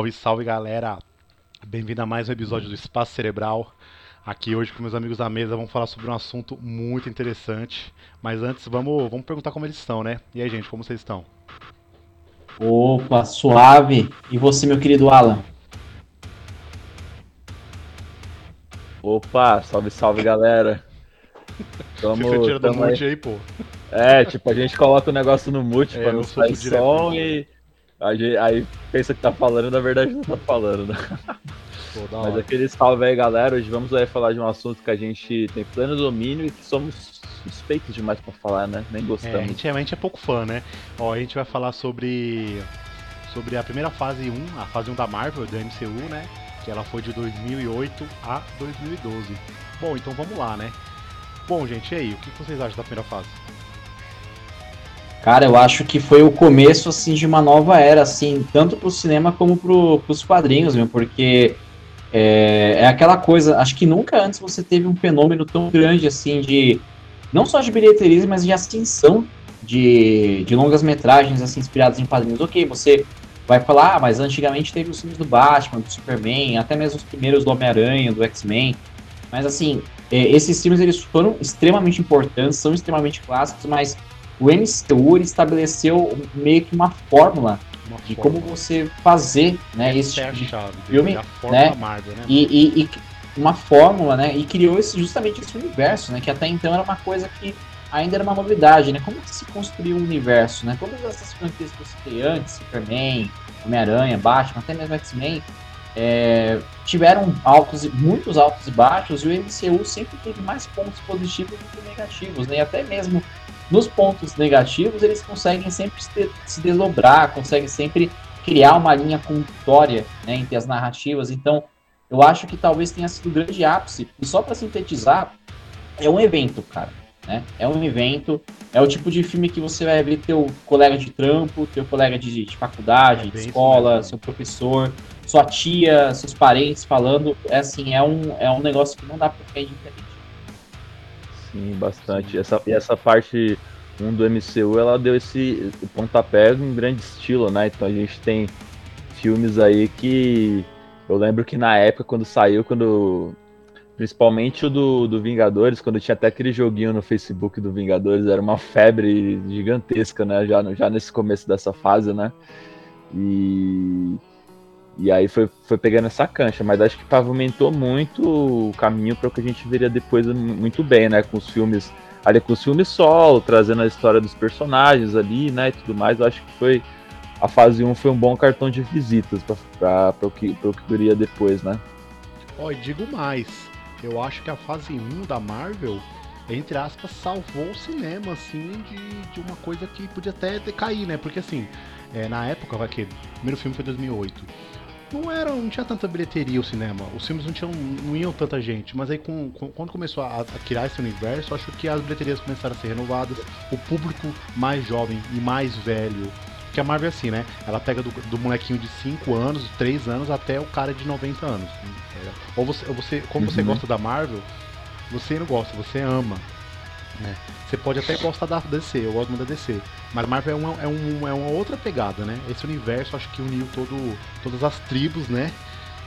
Salve, salve galera! Bem-vindo a mais um episódio do Espaço Cerebral. Aqui hoje com meus amigos da mesa vamos falar sobre um assunto muito interessante. Mas antes vamos, vamos perguntar como eles estão, né? E aí, gente, como vocês estão? Opa, suave. E você, meu querido Alan? Opa, salve, salve galera. Tamo, você tira do mute aí. aí, pô. É, tipo, a gente coloca o negócio no mute é, pra não sair som e Aí, aí pensa que tá falando, na verdade não tá falando, né? Pô, Mas aquele salve aí, galera. Hoje vamos aí falar de um assunto que a gente tem pleno domínio e que somos suspeitos demais pra falar, né? Nem gostamos. É, a, gente, é, a gente é pouco fã, né? Ó, a gente vai falar sobre, sobre a primeira fase 1, a fase 1 da Marvel, do MCU, né? Que ela foi de 2008 a 2012. Bom, então vamos lá, né? Bom, gente, e aí? O que vocês acham da primeira fase? Cara, eu acho que foi o começo, assim, de uma nova era, assim, tanto pro cinema como pro, pros quadrinhos, meu, porque é, é, aquela coisa, acho que nunca antes você teve um fenômeno tão grande, assim, de, não só de bilheteria, mas de ascensão de, de longas metragens, assim, inspiradas em quadrinhos. Ok, você vai falar, ah, mas antigamente teve os filmes do Batman, do Superman, até mesmo os primeiros do Homem-Aranha, do X-Men, mas, assim, é, esses filmes, eles foram extremamente importantes, são extremamente clássicos, mas o MCU estabeleceu meio que uma fórmula uma de fórmula. como você fazer né, esse tipo de chave, filme, né, Marvel, né? E, e, e, uma fórmula, né, e criou esse, justamente esse universo, né, que até então era uma coisa que ainda era uma novidade, né, como se construiu um universo, né, todas essas franquias que eu citei antes, Superman, Homem-Aranha, Batman, até mesmo X-Men, é, tiveram altos, muitos altos e baixos, e o MCU sempre teve mais pontos positivos do que negativos, né, e até mesmo nos pontos negativos, eles conseguem sempre se desdobrar, conseguem sempre criar uma linha condutória né, entre as narrativas. Então, eu acho que talvez tenha sido o grande ápice. E só para sintetizar, é um evento, cara. Né? É um evento, é o tipo de filme que você vai ver teu colega de trampo, teu colega de, de faculdade, é de escola, seu professor, sua tia, seus parentes falando. É assim, é um, é um negócio que não dá para ficar indiferente. Sim, bastante. Essa, e essa parte 1 do MCU, ela deu esse pontapé em grande estilo, né? Então a gente tem filmes aí que eu lembro que na época quando saiu, quando principalmente o do, do Vingadores, quando tinha até aquele joguinho no Facebook do Vingadores, era uma febre gigantesca, né? Já, já nesse começo dessa fase, né? E e aí foi, foi pegando essa cancha, mas acho que pavimentou muito o caminho para o que a gente veria depois muito bem, né? Com os filmes ali com os filmes solo, trazendo a história dos personagens ali, né? E tudo mais. Eu acho que foi. A fase 1 foi um bom cartão de visitas para o que, que viria depois, né? Ó, e digo mais. Eu acho que a fase 1 da Marvel, entre aspas, salvou o cinema, assim, de, de uma coisa que podia até decair, né? Porque assim, é, na época, vai que. O primeiro filme foi 2008 não era, não tinha tanta bilheteria o cinema. Os filmes não tinham, não iam tanta gente. Mas aí com, com, quando começou a, a, criar esse universo, acho que as bilheterias começaram a ser renovadas. O público mais jovem e mais velho. Porque a Marvel é assim, né? Ela pega do, do molequinho de 5 anos, 3 anos, até o cara de 90 anos. Ou você, ou você como uhum. você gosta da Marvel, você não gosta, você ama. Né? Você pode até gostar da DC, eu gosto muito da DC. Mas Marvel é uma, é, um, é uma outra pegada, né? Esse universo acho que uniu todo, todas as tribos, né?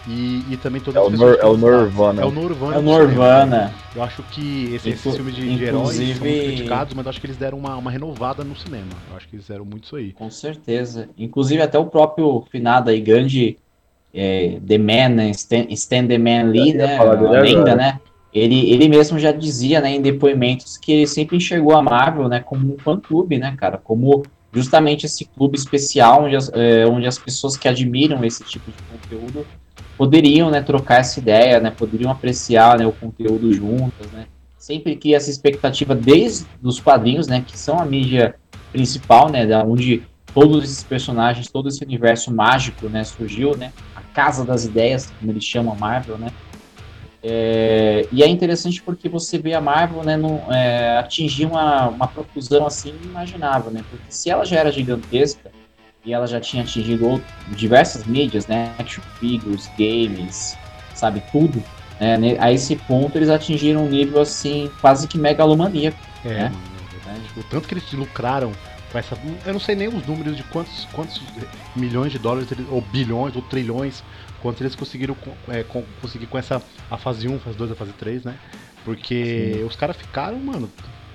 E, e também todas é as pessoas. é o Nirvana. É o Nirvana. É o Nirvana. Eu acho que esse, esses filmes de, de heróis são criticados, mas eu acho que eles deram uma, uma renovada no cinema. Eu acho que eles fizeram muito isso aí. Com certeza. Inclusive até o próprio finado aí, grande é, The Man, né? Stan, Stan The Man Lee, né? A lenda, né? Ele, ele mesmo já dizia, né, em depoimentos que ele sempre enxergou a Marvel, né, como um fã-clube, né, cara, como justamente esse clube especial onde as, é, onde as pessoas que admiram esse tipo de conteúdo poderiam, né, trocar essa ideia, né, poderiam apreciar, né, o conteúdo juntas, né, sempre cria essa expectativa desde os quadrinhos, né, que são a mídia principal, né, da onde todos esses personagens, todo esse universo mágico, né, surgiu, né, a casa das ideias, como eles chamam a Marvel, né, é, e é interessante porque você vê a Marvel né, no, é, atingir uma, uma profusão assim inimaginável, né? Porque se ela já era gigantesca e ela já tinha atingido outro, diversas mídias, né? Action figures, games, sabe, tudo. Né, a esse ponto eles atingiram um nível assim, quase que megalomaníaco. É, né? mano, é o tanto que eles lucraram com essa. Eu não sei nem os números de quantos, quantos milhões de dólares, ou bilhões, ou trilhões, quantos eles conseguiram é, com, conseguir com essa a fase 1, fase 2, a fase 3, né? Porque Sim. os caras ficaram, mano.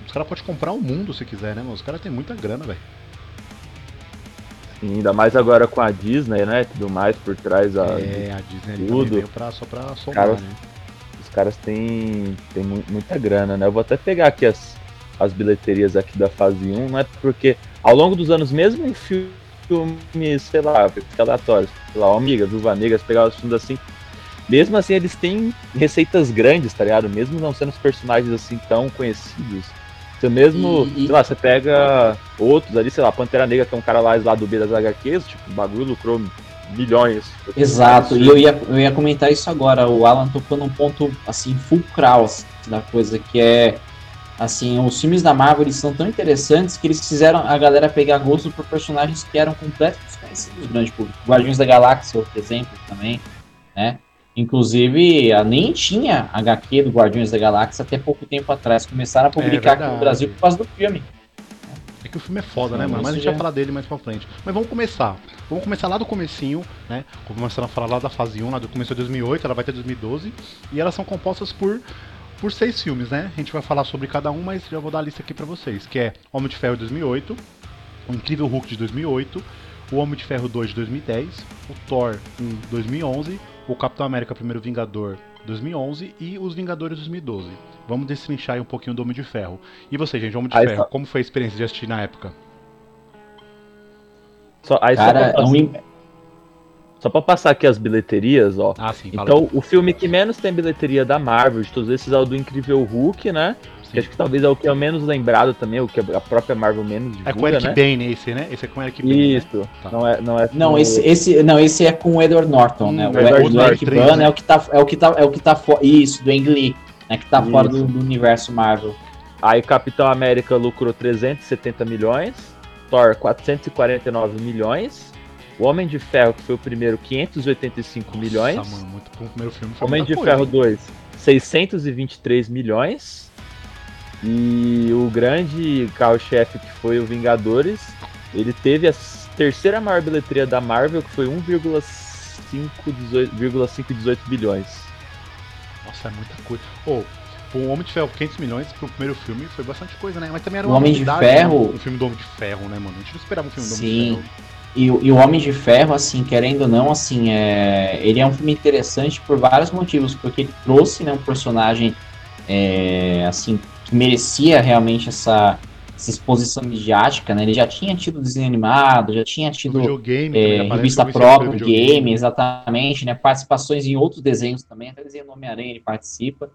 Os caras podem comprar o mundo se quiser, né, mano? Os caras têm muita grana, velho. Ainda mais agora com a Disney, né? Tudo mais por trás. A, é, a Disney tudo. veio pra, só pra somar, caras, né? Os caras têm, têm muita grana, né? Eu vou até pegar aqui as, as bilheterias aqui da fase 1, né? Porque ao longo dos anos, mesmo em filmes, sei lá, aleatórios, sei lá, Amiga, Viúva Negra, pegar os filmes assim, mesmo assim eles têm receitas grandes, tá ligado? Mesmo não sendo os personagens assim tão conhecidos. Você mesmo, e, sei lá, você pega outros ali, sei lá, Pantera Negra, que é um cara lá, lá do B das HQs, tipo, o bagulho lucrou milhões. Exato, e eu ia, eu ia comentar isso agora. O Alan tocou num ponto, assim, fulcral assim, da coisa, que é, assim, os filmes da Marvel eles são tão interessantes que eles fizeram a galera pegar gosto por personagens que eram completamente desconhecidos, né? tipo, Guardiões da Galáxia, outro exemplo também, né? Inclusive, nem tinha HQ do Guardiões da Galáxia até pouco tempo atrás. Começaram a publicar é aqui no Brasil por causa do filme. É que o filme é foda, né, mano? Mas a gente vai falar dele mais pra frente. Mas vamos começar. Vamos começar lá do comecinho, né? Começando a falar lá da fase 1, lá do começo de 2008, ela vai ter 2012. E elas são compostas por, por seis filmes, né? A gente vai falar sobre cada um, mas já vou dar a lista aqui pra vocês. Que é Homem de Ferro de 2008, O Incrível Hulk de 2008, O Homem de Ferro 2 de 2010, O Thor em 2011, o Capitão América Primeiro Vingador 2011 e os Vingadores 2012. Vamos destrinchar aí um pouquinho do Homem de Ferro. E você, gente, Homem de aí Ferro, só... como foi a experiência de assistir na época? Só, aí Cara, só, é um... só pra passar aqui as bilheterias, ó. Ah, sim, então, o filme que menos tem bilheteria da Marvel, de todos esses, é o do Incrível Hulk, né? Que acho que talvez é o que é o menos lembrado também, o que a própria Marvel menos divulga, É com o Eric né? Bane esse, né? Esse é com o Eric Bane, né? Isso. Né? Tá. Não é, não é Não, esse, esse, não, esse é com o Edward Norton, né? hum, né? O, Edward o Eric Bane né? é o que tá é o que tá é o que tá fora, isso, do Ang Lee, né, que tá Isso. fora do, do universo Marvel. Aí Capitão América lucrou 370 milhões, Thor 449 milhões, o Homem de Ferro, que foi o primeiro, 585 Nossa, milhões. Mano, muito bom. O primeiro filme foi Homem de coisa. Ferro 2, 623 milhões. E o grande carro-chefe que foi o Vingadores, ele teve a terceira maior bilheteria da Marvel, que foi 1,518 bilhões. Nossa, é muita coisa. Oh, o Homem de Ferro 500 milhões pro primeiro filme foi bastante coisa, né? Mas também era o Homem de Ferro. Né? O filme do Homem de Ferro, né, mano? A gente não esperava um filme do Sim. Homem de Ferro. E, e o Homem de Ferro, assim, querendo ou não, assim, é, ele é um filme interessante por vários motivos, porque ele trouxe né, um personagem é, assim que merecia realmente essa, essa exposição midiática, né? Ele já tinha tido desenho animado, já tinha tido é, revista própria, game, exatamente, né? Participações em outros desenhos também, até desenho Homem-Aranha ele participa.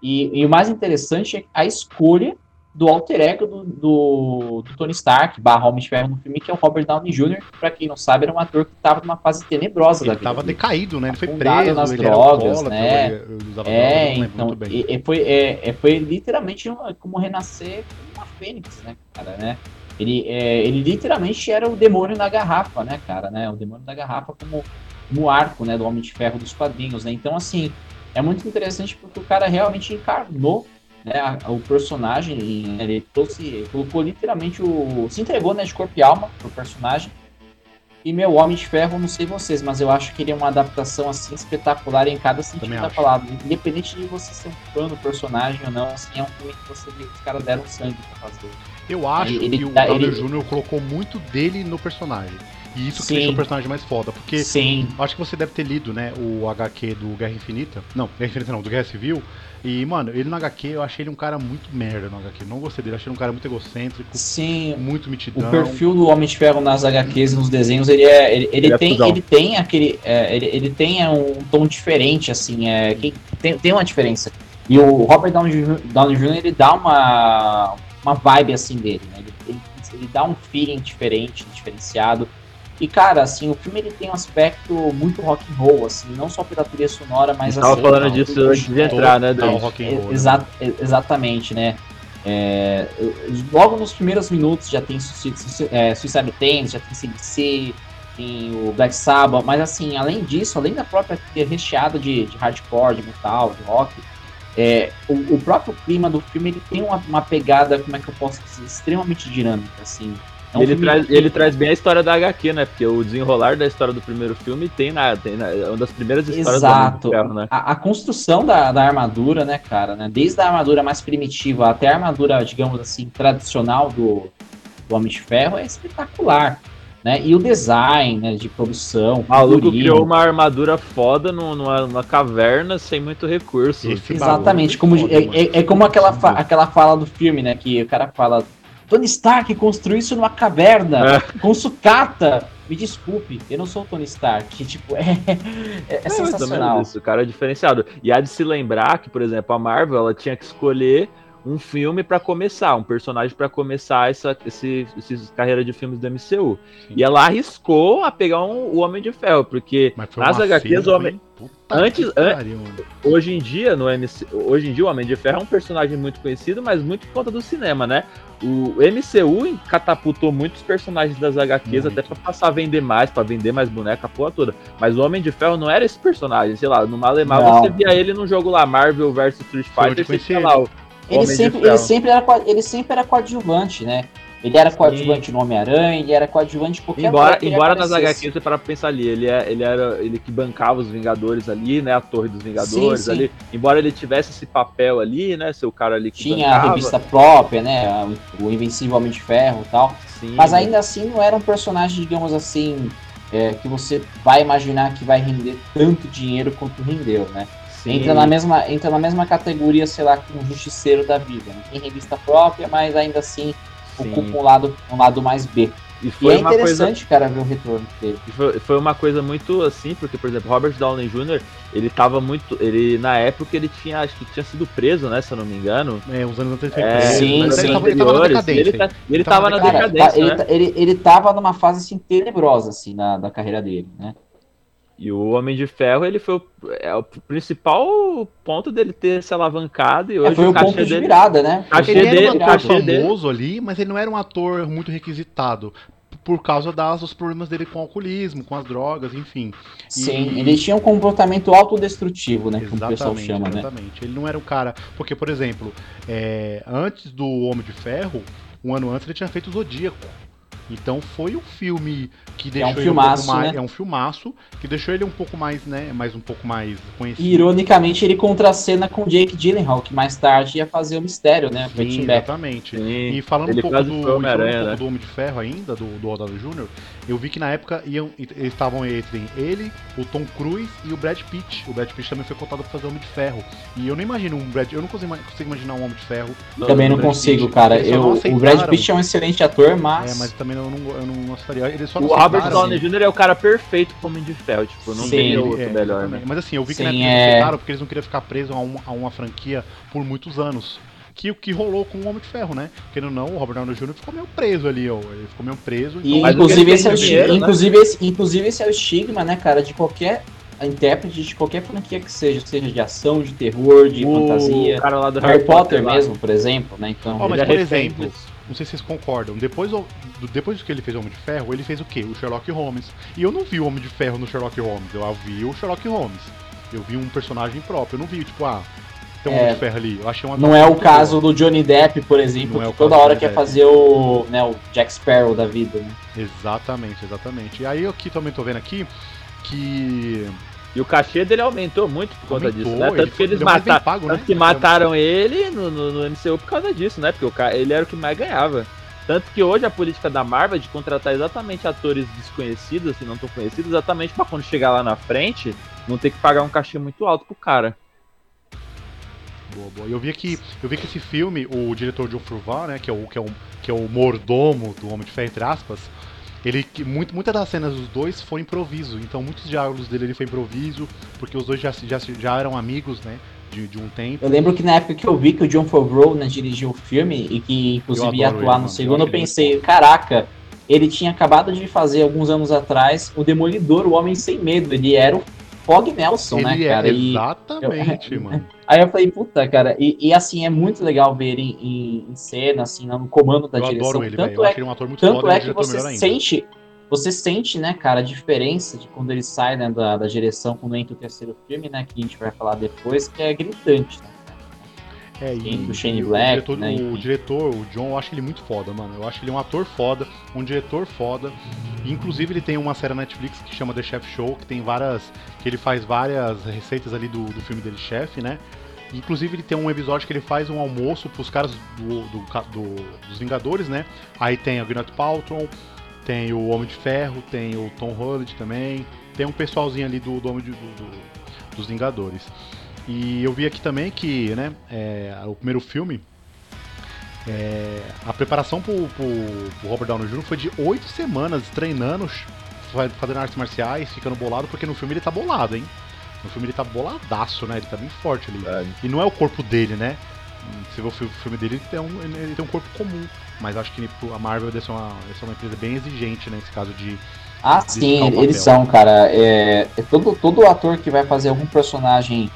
E, e, o mais interessante é a escolha do alter ego do, do, do Tony Stark, barra Homem de Ferro no filme, que é o Robert Downey Jr., que pra quem não sabe, era um ator que estava numa fase tenebrosa ele da vida. Ele tava decaído, né? Ele foi preso, nas ele drogas, né? Ele é, drogas, então, e, e foi, é, foi literalmente como renascer uma fênix, né, cara, né? Ele, é, ele literalmente era o demônio na garrafa, né, cara, né? O demônio da garrafa como no arco, né, do Homem de Ferro dos quadrinhos, né? Então, assim, é muito interessante porque o cara realmente encarnou né, o personagem, ele trouxe, colocou literalmente o. se entregou né, de corpo e alma pro personagem. E meu Homem de Ferro, não sei vocês, mas eu acho que ele é uma adaptação assim espetacular em cada sentido da palavra. Independente de você ser um fã do personagem ou não, assim, é um filme que você vê que os caras deram sangue pra fazer. Eu acho ele, que o Downey ele... Jr. colocou muito dele no personagem. E isso que deixou o personagem mais foda. Porque Sim. acho que você deve ter lido, né, o HQ do Guerra Infinita. Não, Guerra Infinita não, do Guerra Civil. E, mano, ele no HQ, eu achei ele um cara muito merda no HQ. Não gostei dele, achei ele um cara muito egocêntrico. Sim. Muito mitidão. O perfil do Homem de Ferro nas HQs, nos desenhos, ele é. Ele, ele, ele é tem, é ele tem aquele. É, ele, ele tem é, um tom diferente, assim. É, tem, tem uma diferença. E o Robert Downey, Downey Jr., ele dá uma, uma vibe assim dele, né? Ele, ele, ele dá um feeling diferente, diferenciado. E, cara, assim, o filme ele tem um aspecto muito rock and roll, assim, não só pela trilha sonora, mas assim... Tava falando disso antes de entrar, né, Dan? rock and roll, exa né? Exatamente, né? É, logo nos primeiros minutos já tem Suicide, é, Suicide Tennis, já tem CDC, tem o Black Sabbath, mas assim, além disso, além da própria trilha recheada de, de hardcore, de metal, de rock, é, o, o, próprio clima do filme ele tem uma, uma, pegada, como é que eu posso dizer, extremamente dinâmica, assim. É um ele, traz, que- ele traz bem a história da HQ, né? Porque o desenrolar da história do primeiro filme tem na, tem na, é uma das primeiras histórias Exato. do Homem de Ferro, né? A, a construção da, da armadura, né, cara, né? Desde a armadura mais primitiva até a armadura, digamos assim, tradicional do, do Homem de Ferro é espetacular. Né? E o design né, de produção. O maluco figurino. criou uma armadura foda num- numa, numa caverna sem muito recurso. Exatamente, bagulho como, é, é- é como aquela, fa- aquela fala do filme, né? Que o cara fala: Tony Stark construiu isso numa caverna, com sucata. Me desculpe, eu não sou o Tony Stark. Tipo, é, é, é menos sensacional. Isso, o cara é diferenciado. E há de se lembrar que, por exemplo, a Marvel ela tinha que escolher um filme pra começar, um personagem pra começar essa esse, esse carreira de filmes do MCU. Sim. E ela arriscou a pegar um- o Homem de Ferro, porque nas HQs o Homem- Antes- pariu, hoje em dia no MC, hoje em dia o Homem de Ferro é um personagem muito conhecido, mas muito por conta do cinema, né? O MCU catapultou muitos personagens das HQs Muito. até pra passar a vender mais, pra vender mais boneca, a porra toda. Mas o Homem de Ferro não era esse personagem, sei lá, no Malemar você via ele num jogo lá, Marvel vs Street Fighter, você tinha lá o Ele sempre, ele, sempre era, ele sempre era coadjuvante, né? Ele era coadjuvante no Homem-Aranha, ele era coadjuvante em qualquer Embora, embora nas. HQs você para pensar ali, ele, é, ele era ele que bancava os Vingadores ali, né? A Torre dos Vingadores sim. ali. Embora ele tivesse esse papel ali, né? Ser o cara ali que Tinha a bancava. revista própria, né? O Invencível Homem de Ferro e tal. Sim, Mas ainda assim não era um personagem, digamos assim, é, que você vai imaginar que vai render tanto dinheiro quanto rendeu, né? Sim. Entra na, mesma, entra na mesma categoria, sei lá, que um justiceiro da vida. Né? Tem revista própria, mas ainda assim Sim. ocupa um lado, um lado mais B. E E foi é uma coisa interessante, cara, ver o retorno dele. E Foi, foi uma coisa muito assim, porque, por exemplo, Robert Downey Jr., ele tava muito. Ele, na época, ele tinha, acho que tinha sido preso, né? Se eu não me engano. É, uns anos antes ele É, sim, mas sim. ele tava, ele tava na decadência. Ele, tá- ele tava tava na Cara, decadência, ele, né? tá- ele, ele tava numa fase assim, tenebrosa assim, na, da carreira dele, né? E o Homem de Ferro, ele foi o, é, o principal ponto dele ter se alavancado. E É, hoje foi o o cachê ponto de dele. virada, né? Achei Ele era dele- um ator cachê dele- famoso ali, mas ele não era um ator muito requisitado. Por causa das, dos problemas dele com o alcoolismo, com as drogas, enfim. Sim, E- ele tinha um comportamento autodestrutivo, né? Como o pessoal Exatamente, chama, né? exatamente. Ele não era um cara. Porque, por exemplo, é, antes do Homem de Ferro, um ano antes ele tinha feito o Zodíaco. Então foi um filme que deixou um ele um filmaço, pouco mais. né? É um filmaço que deixou ele um pouco mais, né? Mais um pouco mais conhecido. E ironicamente ele contracena com Jake Gyllenhaal, que mais tarde ia fazer o mistério, né? Sim, exatamente. Sim. E falando Ele um pouco, do, um pouco né? do Homem de Ferro ainda, do, do Jr., eu vi que na época iam, estavam entre ele, o Tom Cruise e o Brad Pitt. O Brad Pitt também foi contado pra fazer Homem de Ferro. E eu não imagino um Brad. Eu não consigo, consigo imaginar um Homem de Ferro. Também não consigo, Pitt. cara. Eles Eu, não o Brad. Pitt é um excelente ator, mas. É, mas também eu não, eu não gostaria. Eles só O não Robert aceitaram. Downey Jr. é o cara perfeito pro Homem de Ferro. Tipo, não Sim. tem Ele- outro é, melhor, né? Mas assim, eu vi que Sim, na época é. eles aceitaram porque eles não queriam ficar presos a uma, a uma franquia por muitos anos. Que o que rolou com o Homem de Ferro, né? Porque não, o Robert Downey Jr. ficou meio preso ali, ó. Ele ficou meio preso. E, Mas o que inclusive, esse é o dinheiro, né? inclusive, esse, inclusive, esse é o estigma, né, cara, de qualquer intérprete de qualquer franquia que seja, seja de ação, de terror, de o fantasia. cara lá do Harry Potter lá. mesmo, por exemplo, né? Então, Ó, mas é por exemplo, não sei se vocês concordam, depois, do- do- depois que ele fez o Homem de Ferro, ele fez o quê? O Sherlock Holmes. E eu não vi o Homem de Ferro no Sherlock Holmes, eu vi o Sherlock Holmes. Eu vi um personagem próprio, eu não vi, tipo, ah, tem um É, Homem de Ferro ali. Eu achei uma não é o caso do Johnny Depp, por exemplo, Não é que toda caso do hora quer Depp. fazer o, né, o Jack Sparrow da vida, né? Exatamente, exatamente. E aí eu aqui também tô vendo aqui que E o cachê dele aumentou muito por conta Aumentou, disso, né? ele Tanto que foi- eles ele é mataram. pago, né? Tanto que mataram ele no, no, no MCU por causa disso, né? Porque o cara, ele era o que mais ganhava. Tanto que hoje a política da Marvel é de contratar exatamente atores desconhecidos, assim, não tão conhecidos, exatamente pra quando chegar lá na frente, não ter que pagar um cachê muito alto pro cara. Boa, boa. E Eu vi que eu vi que esse filme, o diretor John Favreau, né, que é o que é o, que é o mordomo do Homem de Ferro entre aspas, ele muito, muitas das cenas dos dois foi improviso. Então muitos diálogos dele ele foi improviso, porque os dois já já, já eram amigos, né, de, de um tempo. Eu lembro que na época que eu vi que o John Favreau né, dirigiu o filme e que inclusive ia atuar ele, no segundo, Eu pensei, caraca, ele tinha acabado de fazer alguns anos atrás o Demolidor, o Homem Sem Medo. Ele era o Fog Nelson, né, ele cara? é exatamente, mano. aí eu falei, puta, cara, e, e, assim, é muito legal ver ele em, em cena, assim, no comando da Eu direção. adoro ele, tanto Eu é, acho ele um ator muito tanto foda é que diretor você sente. Você sente, né, cara, a diferença de quando ele sai né, da, da direção quando entra o terceiro filme, né? Que a gente vai falar depois, que é gritante. Né? É, e, do Shane Black, o diretor, né, o diretor, o John, eu acho ele muito foda, mano. Eu acho ele um ator foda, um diretor foda. E, inclusive ele tem uma série na Netflix que chama The Chef Show, que tem várias. que ele faz várias receitas ali do, do filme dele, chefe, né? Inclusive ele tem um episódio que ele faz um almoço pros caras do, do, do- dos Vingadores, né? Aí tem a Gwyneth Paltrow, tem o Homem de Ferro, tem o Tom Holland também, tem um pessoalzinho ali do, do Homem de- do- do- dos Vingadores. E eu vi aqui também que, né, é, o primeiro filme, é, a preparação pro, pro, pro Robert Downey Jr. foi de oito semanas treinando, fa- fazendo artes marciais, ficando bolado, porque no filme ele tá bolado, hein? No filme ele tá boladaço, né? Ele tá bem forte ali. Verdade. E não é o corpo dele, né? Se você vê o fi- filme dele, ele tem um, ele tem um corpo comum. Mas acho que a Marvel deve ser uma, deve ser uma empresa bem exigente, né? Nesse caso de. Ah, de sim, eles são, cara. É, é todo, todo ator que vai fazer algum personagem,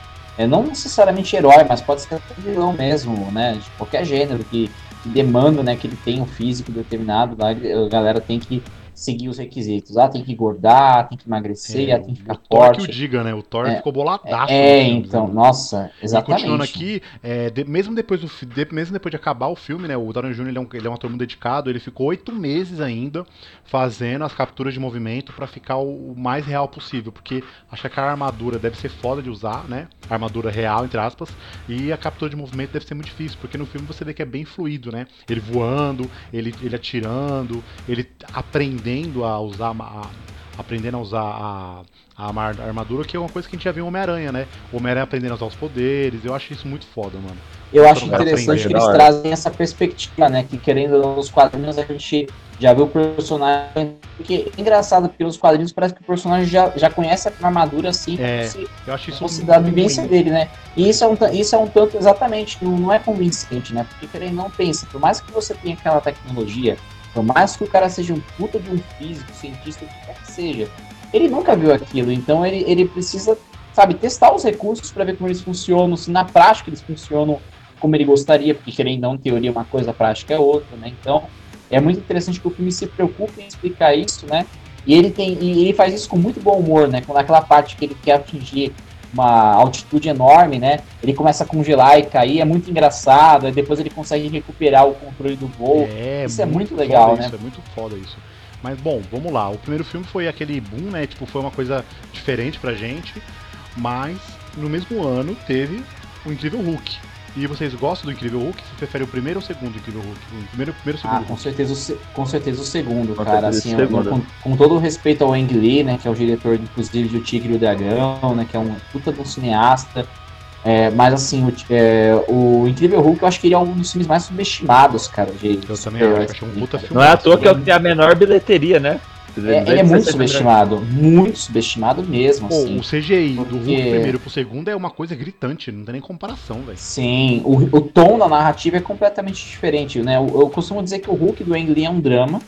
é, não necessariamente herói, mas pode ser vilão mesmo, né? De qualquer gênero que, que demanda né, que ele tenha um físico determinado, lá, a galera tem que seguir os requisitos. Ah, tem que engordar, tem que emagrecer, É, ah, tem que ficar o Thor que o forte. diga, né? O Thor É, ficou boladaço. É, nos filmes, então, né? nossa, E exatamente. continuando aqui, é, de- mesmo, depois do, de- mesmo depois de acabar o filme, né? O Downey Jr. Ele é, um, ele é um ator muito dedicado, ele ficou oito meses ainda fazendo as capturas de movimento pra ficar o, o mais real possível, porque acho que aquela armadura deve ser foda de usar, né? Armadura real, entre aspas, e a captura de movimento deve ser muito difícil, porque no filme você vê que é bem fluido, né? Ele voando, ele, ele atirando, ele aprendendo a usar a- aprendendo a usar a, a armadura, que é uma coisa que a gente já viu em Homem-Aranha, né? O Homem-Aranha aprendendo a usar os poderes, eu acho isso muito foda, mano. Eu acho mundo interessante que eles trazem essa perspectiva, né? Que querendo ou não, nos quadrinhos a gente já viu o personagem. Porque é engraçado, porque nos quadrinhos parece que o personagem já, já conhece a armadura assim, É, como se Eu acho isso fosse da vivência dele, né? E isso é um, isso é um tanto exatamente, não, não é convincente, né? Porque querendo ou não pensa, por mais que você tenha aquela tecnologia, por mais que o cara seja um puta de um físico, cientista, o que quer que seja, ele nunca viu aquilo, então ele, ele precisa, sabe, testar os recursos para ver como eles funcionam, se na prática eles funcionam como ele gostaria, porque querendo ou não, teoria é uma coisa, prática é outra, né? Então, é muito interessante que o filme se preocupe em explicar isso, né? E ele tem e ele faz isso com muito bom humor, né? Quando aquela parte que ele quer atingir uma altitude enorme, né? Ele começa a congelar e cair, é muito engraçado, aí depois ele consegue recuperar o controle do voo. É, Isso é muito legal, né? Isso, é muito foda isso. Mas bom, vamos lá. O primeiro filme foi aquele boom, né? Tipo, foi uma coisa diferente pra gente. Mas no mesmo ano teve o Incrível Hulk. E vocês gostam do Incrível Hulk? Você prefere o primeiro ou o segundo Incrível Hulk? O primeiro, o primeiro ou o segundo Ah, com certeza, o se- com certeza o segundo, Com cara. Assim, segundo. com, com todo o respeito ao Ang Lee, né, que é o diretor, inclusive, de O Tigre e o Dragão, né, que é um puta de um cineasta. É, mas assim, o, é, o Incrível Hulk eu acho que ele é um dos filmes mais subestimados, cara. De, Eu também acho, achei um puta filme. Não é à toa que é a menor bilheteria, né? É, ele é muito subestimado, muito subestimado mesmo, Pô, assim. o CGI do porque- Hulk primeiro pro segundo é uma coisa gritante, não tem nem comparação, velho. Sim, o, o tom da narrativa é completamente diferente, né? Eu, eu costumo dizer que o Hulk do Ang Lee é um drama,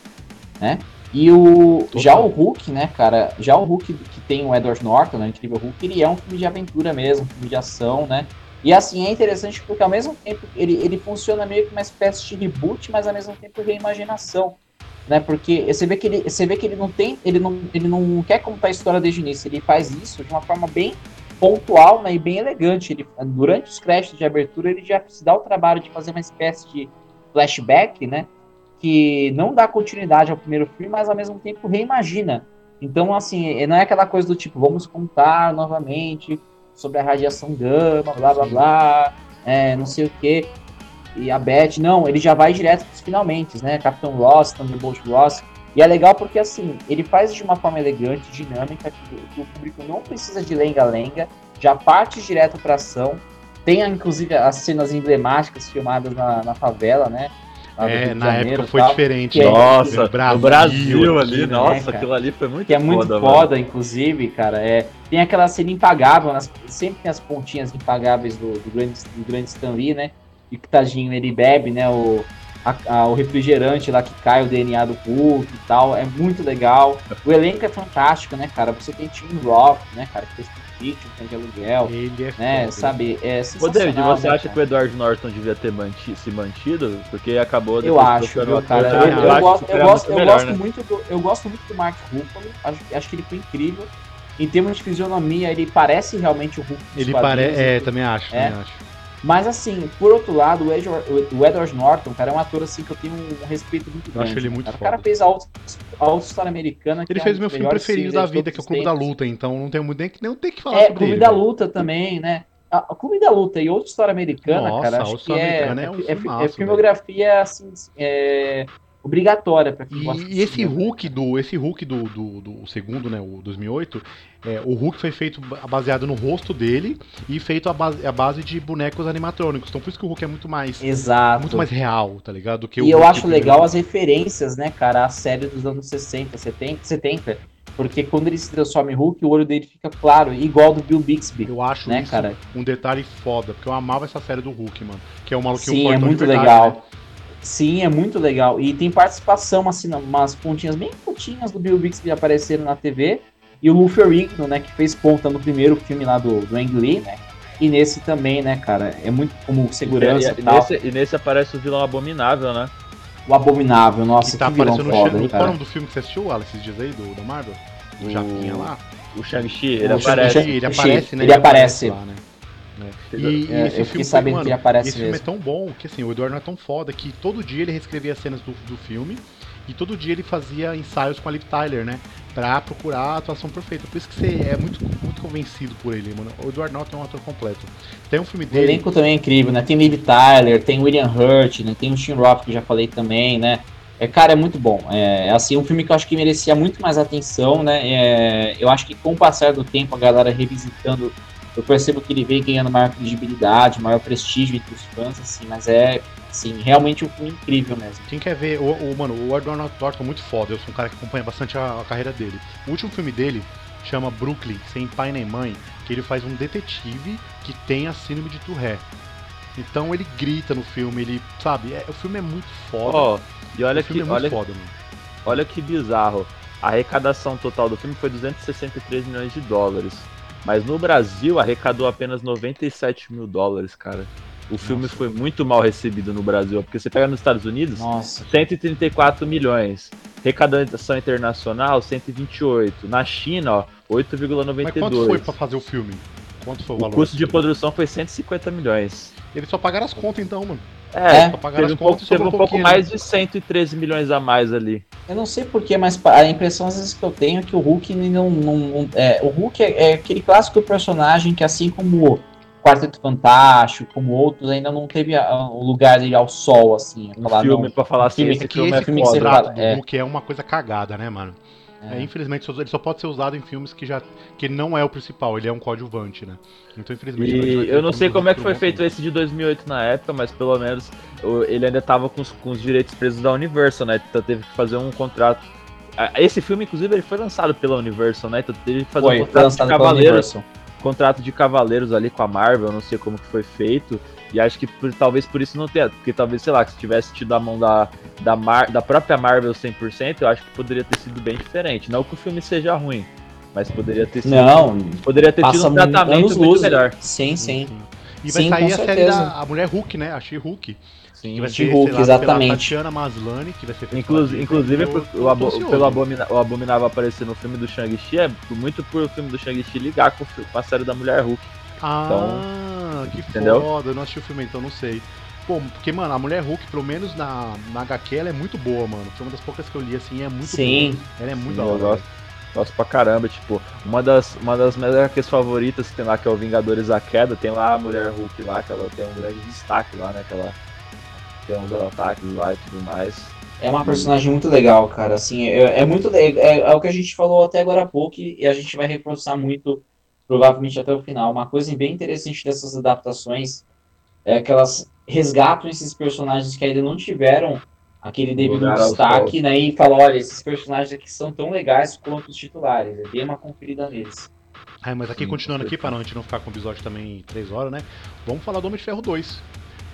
né? E o Total. já o Hulk, né, cara? Já o Hulk que tem o Edward Norton, né, o Incrível Hulk, ele é um filme de aventura mesmo, um filme de ação, né? E assim é interessante porque ao mesmo tempo ele, ele funciona meio que uma espécie de reboot, mas ao mesmo tempo reimaginação, né? Porque você vê que ele, você vê que ele não tem, ele não, ele não quer contar a história desde o início, ele faz isso de uma forma bem pontual né, e bem elegante. Ele, durante os créditos de abertura, ele já se dá o trabalho de fazer uma espécie de flashback, né? Que não dá continuidade ao primeiro filme, mas ao mesmo tempo reimagina. Então, assim, não é aquela coisa do tipo, vamos contar novamente sobre a radiação gama, blá blá blá, é, não sei o que. E a Beth, não, ele já vai direto pros finalmente, né? Capitão Ross, Thunderbolt Ross. E é legal porque, assim, ele faz de uma forma elegante, dinâmica, que, que o público não precisa de lenga-lenga, já parte direto pra ação. Tem, inclusive, as cenas emblemáticas filmadas na, na favela, né? É, na Janeiro época foi tal, diferente. é- né? Nossa, No Brasil, aqui, ali, né, nossa, cara? aquilo ali foi muito que é muito foda, foda, mano. inclusive, cara. É, tem aquela cena impagável, nas- sempre tem as pontinhas impagáveis do, do, grande, do grande Stan Lee, né? E que tadinho ele bebe, né? O, a- a- o refrigerante lá que cai o DNA do Hulk e tal. É muito legal. O elenco é fantástico, né, cara? Você tem Tim Roth, né, cara? Que fez Pitch, tem de aluguel, Ele é né? foda. Sabe? É Ô, David, você né, acha cara? que o Edward Norton devia ter manti- se mantido? Porque acabou Eu acho, viu, cara? Eu, eu acho gosto, eu gosto, muito eu melhor, gosto né? muito do, eu gosto muito do Mark Ruffalo. Acho, acho que ele foi incrível. Em termos de fisionomia, ele parece realmente o Hulk. Ele parece. É, também acho, É. também acho. Mas assim, por outro lado, o Edward, o Edward Norton, cara, é um ator assim que eu tenho um respeito muito grande. Eu acho ele muito cara. O cara fez a Auto, a Auto História Americana. que Ele é um fez dos meu filme preferido da vida, que é o Clube os da tempos. Luta, então não tenho nem, nem tem que falar É, sobre Clube ele. da mano. Luta também, né? A, Clube da Luta e outra história americana, Nossa, cara, acho que História é, Americana é um é, é, filmaço, é filmografia assim, é, obrigatória pra quem gosta E, e esse. Hulk do esse Hulk do, do, do segundo, né, o 2008, é, o Hulk foi feito ba- baseado no rosto dele e feito a base, a base de bonecos animatrônicos. Então por isso que o Hulk é muito mais Exato. muito mais real, tá ligado? Do que E eu Hulk acho legal as referências, né, cara, à série dos anos 60, 70, 70. Porque quando ele se transforma em Hulk, o olho dele fica claro, igual do Bill Bixby. Eu acho né, isso cara? um detalhe foda, porque eu amava essa série do Hulk, mano. Que é o maluquinho Sim, é muito legal. né? Sim, é muito legal. E tem participação, assim, umas pontinhas bem curtinhas do Bill Bixby apareceram na TV. E o Lou Ferrigno, né, que fez ponta no primeiro filme lá do, do Ang Lee, né? E nesse também, né, cara? É muito como segurança e, e, tal. nesse, e nesse aparece o vilão abominável, né? O Abominável, nossa, Que que, tá vilão aparecendo no, foda, no qual é o nome do filme que você assistiu, Alex, esses dias aí, do, da Marvel? O O- Japinha lá? O Shang-Chi, ele O aparece. Shang-Chi, ele aparece, né? ele aparece. lá, né? É. E, e É, esse eu fiquei filme sabendo foi, que ele mano, aparece esse filme é mesmo. tão bom que assim, o Eduardo é tão foda que todo dia ele reescrevia as cenas do, do filme e todo dia ele fazia ensaios com a Liv Tyler, né? Pra procurar a atuação perfeita. Por isso que você é muito, muito convencido por ele, mano. O Eduardo Norton é um ator completo. Tem um filme O dele. elenco também é incrível, né? Tem Liv Tyler, tem William Hurt, né? Tem o Tim Roth, que já falei também, né? É, cara, é muito bom. É assim, um filme que eu acho que merecia muito mais atenção, né? É, eu acho que com o passar do tempo, a galera revisitando, eu percebo que ele vem ganhando maior credibilidade, maior prestígio entre os fãs, assim, mas é assim, realmente um filme incrível mesmo. Quem quer ver, o, o- mano, o Edward Norton é muito foda, eu sou um cara que acompanha bastante a, a carreira dele. O último filme dele chama Brooklyn, Sem Pai Nem Mãe, que ele faz um detetive que tem a síndrome de Tourette. Então ele grita no filme, ele, sabe, é- o filme é muito foda. Ó, e olha o que, filme é muito olha, foda, mano. olha que bizarro. A arrecadação total do filme foi 263 milhões de dólares. Mas no Brasil arrecadou apenas 97 mil dólares, cara. O filme Nossa. foi muito mal recebido no Brasil. Porque você pega nos Estados Unidos, Nossa. 134 milhões. Arrecadação internacional, 128. Na China, ó, Mas quanto 8,92. foi pra fazer o filme? Quanto foi o, O valor? custo de produção foi 150 milhões. Eles só pagaram as contas então, mano. É, pagaram teve um pouco, teve sobrou um pouco mais de 113 milhões a mais ali. Eu não sei porquê, mas a impressão às vezes que eu tenho é que o Hulk não. não- não- é, o Hulk é, é aquele clássico personagem que, assim como o Quarteto Fantástico, como outros, ainda não teve a- o lugar dele ao sol, assim. Um falar, filme não, pra falar assim, filme esse É filme é filme que você foda. fala- contrato do é. Hulk é uma coisa cagada, né, mano? É, é. infelizmente, ele só pode ser usado em filmes que já que não é o principal, ele é um coadjuvante, né? Então, infelizmente, E eu não filme sei como é que foi feito tempo. esse de 2008 na época, mas pelo menos ele ainda tava com os, com os direitos presos da Universal, né? Então teve que fazer um contrato. Esse filme, inclusive, ele foi lançado pela Universal, né? Então teve que fazer Foi, um contrato de cavaleiros, Universal. Contrato de cavaleiros ali com a Marvel, eu não sei como que foi feito. E acho que por- talvez por isso não tenha, porque talvez, sei lá, que se tivesse tido a mão da, da, Mar, da própria Marvel 100%, eu acho que poderia ter sido bem diferente. Não que o filme seja ruim, mas poderia ter sido. Não, poderia ter tido um tratamento muito luz. melhor. Sim, sim. E vai Sim, sair com a série certeza. da a Mulher Hulk, né? A She-Hulk. Sim, Que vai ser estrelada exatamente. Tatiana Maslany, que vai ser inclusive, Disney. por- Eu- o, eu abo- tô ansioso. pelo abomina- o Abominável aparecer no filme do Shang-Chi é muito por o filme do Shang-Chi ligar com, com a série da Mulher Hulk. Ah, que entendeu? foda. Eu não assisti o filme, então não sei. Pô, porque, mano, a Mulher Hulk, pelo menos na, na HQ, ela é muito boa, mano. Foi uma das poucas que eu li, assim, é muito Sim. boa. Ela é muito Sim, da eu gosto, gosto pra caramba. Tipo, uma das, uma das minhas HQs favoritas que tem lá, que é o Vingadores da Queda, tem lá a Mulher Hulk lá, que ela tem um grande destaque lá, né? Que ela tem uns ataques lá e tudo mais. É uma personagem muito legal, cara. Assim, é, é muito é, é o que a gente falou até agora há pouco e a gente vai reforçar muito, provavelmente até o final. Uma coisa bem interessante dessas adaptações é que elas resgatam esses personagens que ainda não tiveram aquele devido destaque, né? E falam, olha, esses personagens aqui são tão legais quanto os titulares. Dê uma conferida neles. Ah, mas aqui, Sim, continuando aqui, para não, a gente não ficar com o episódio também 3 horas, né? Vamos falar do Homem de Ferro 2.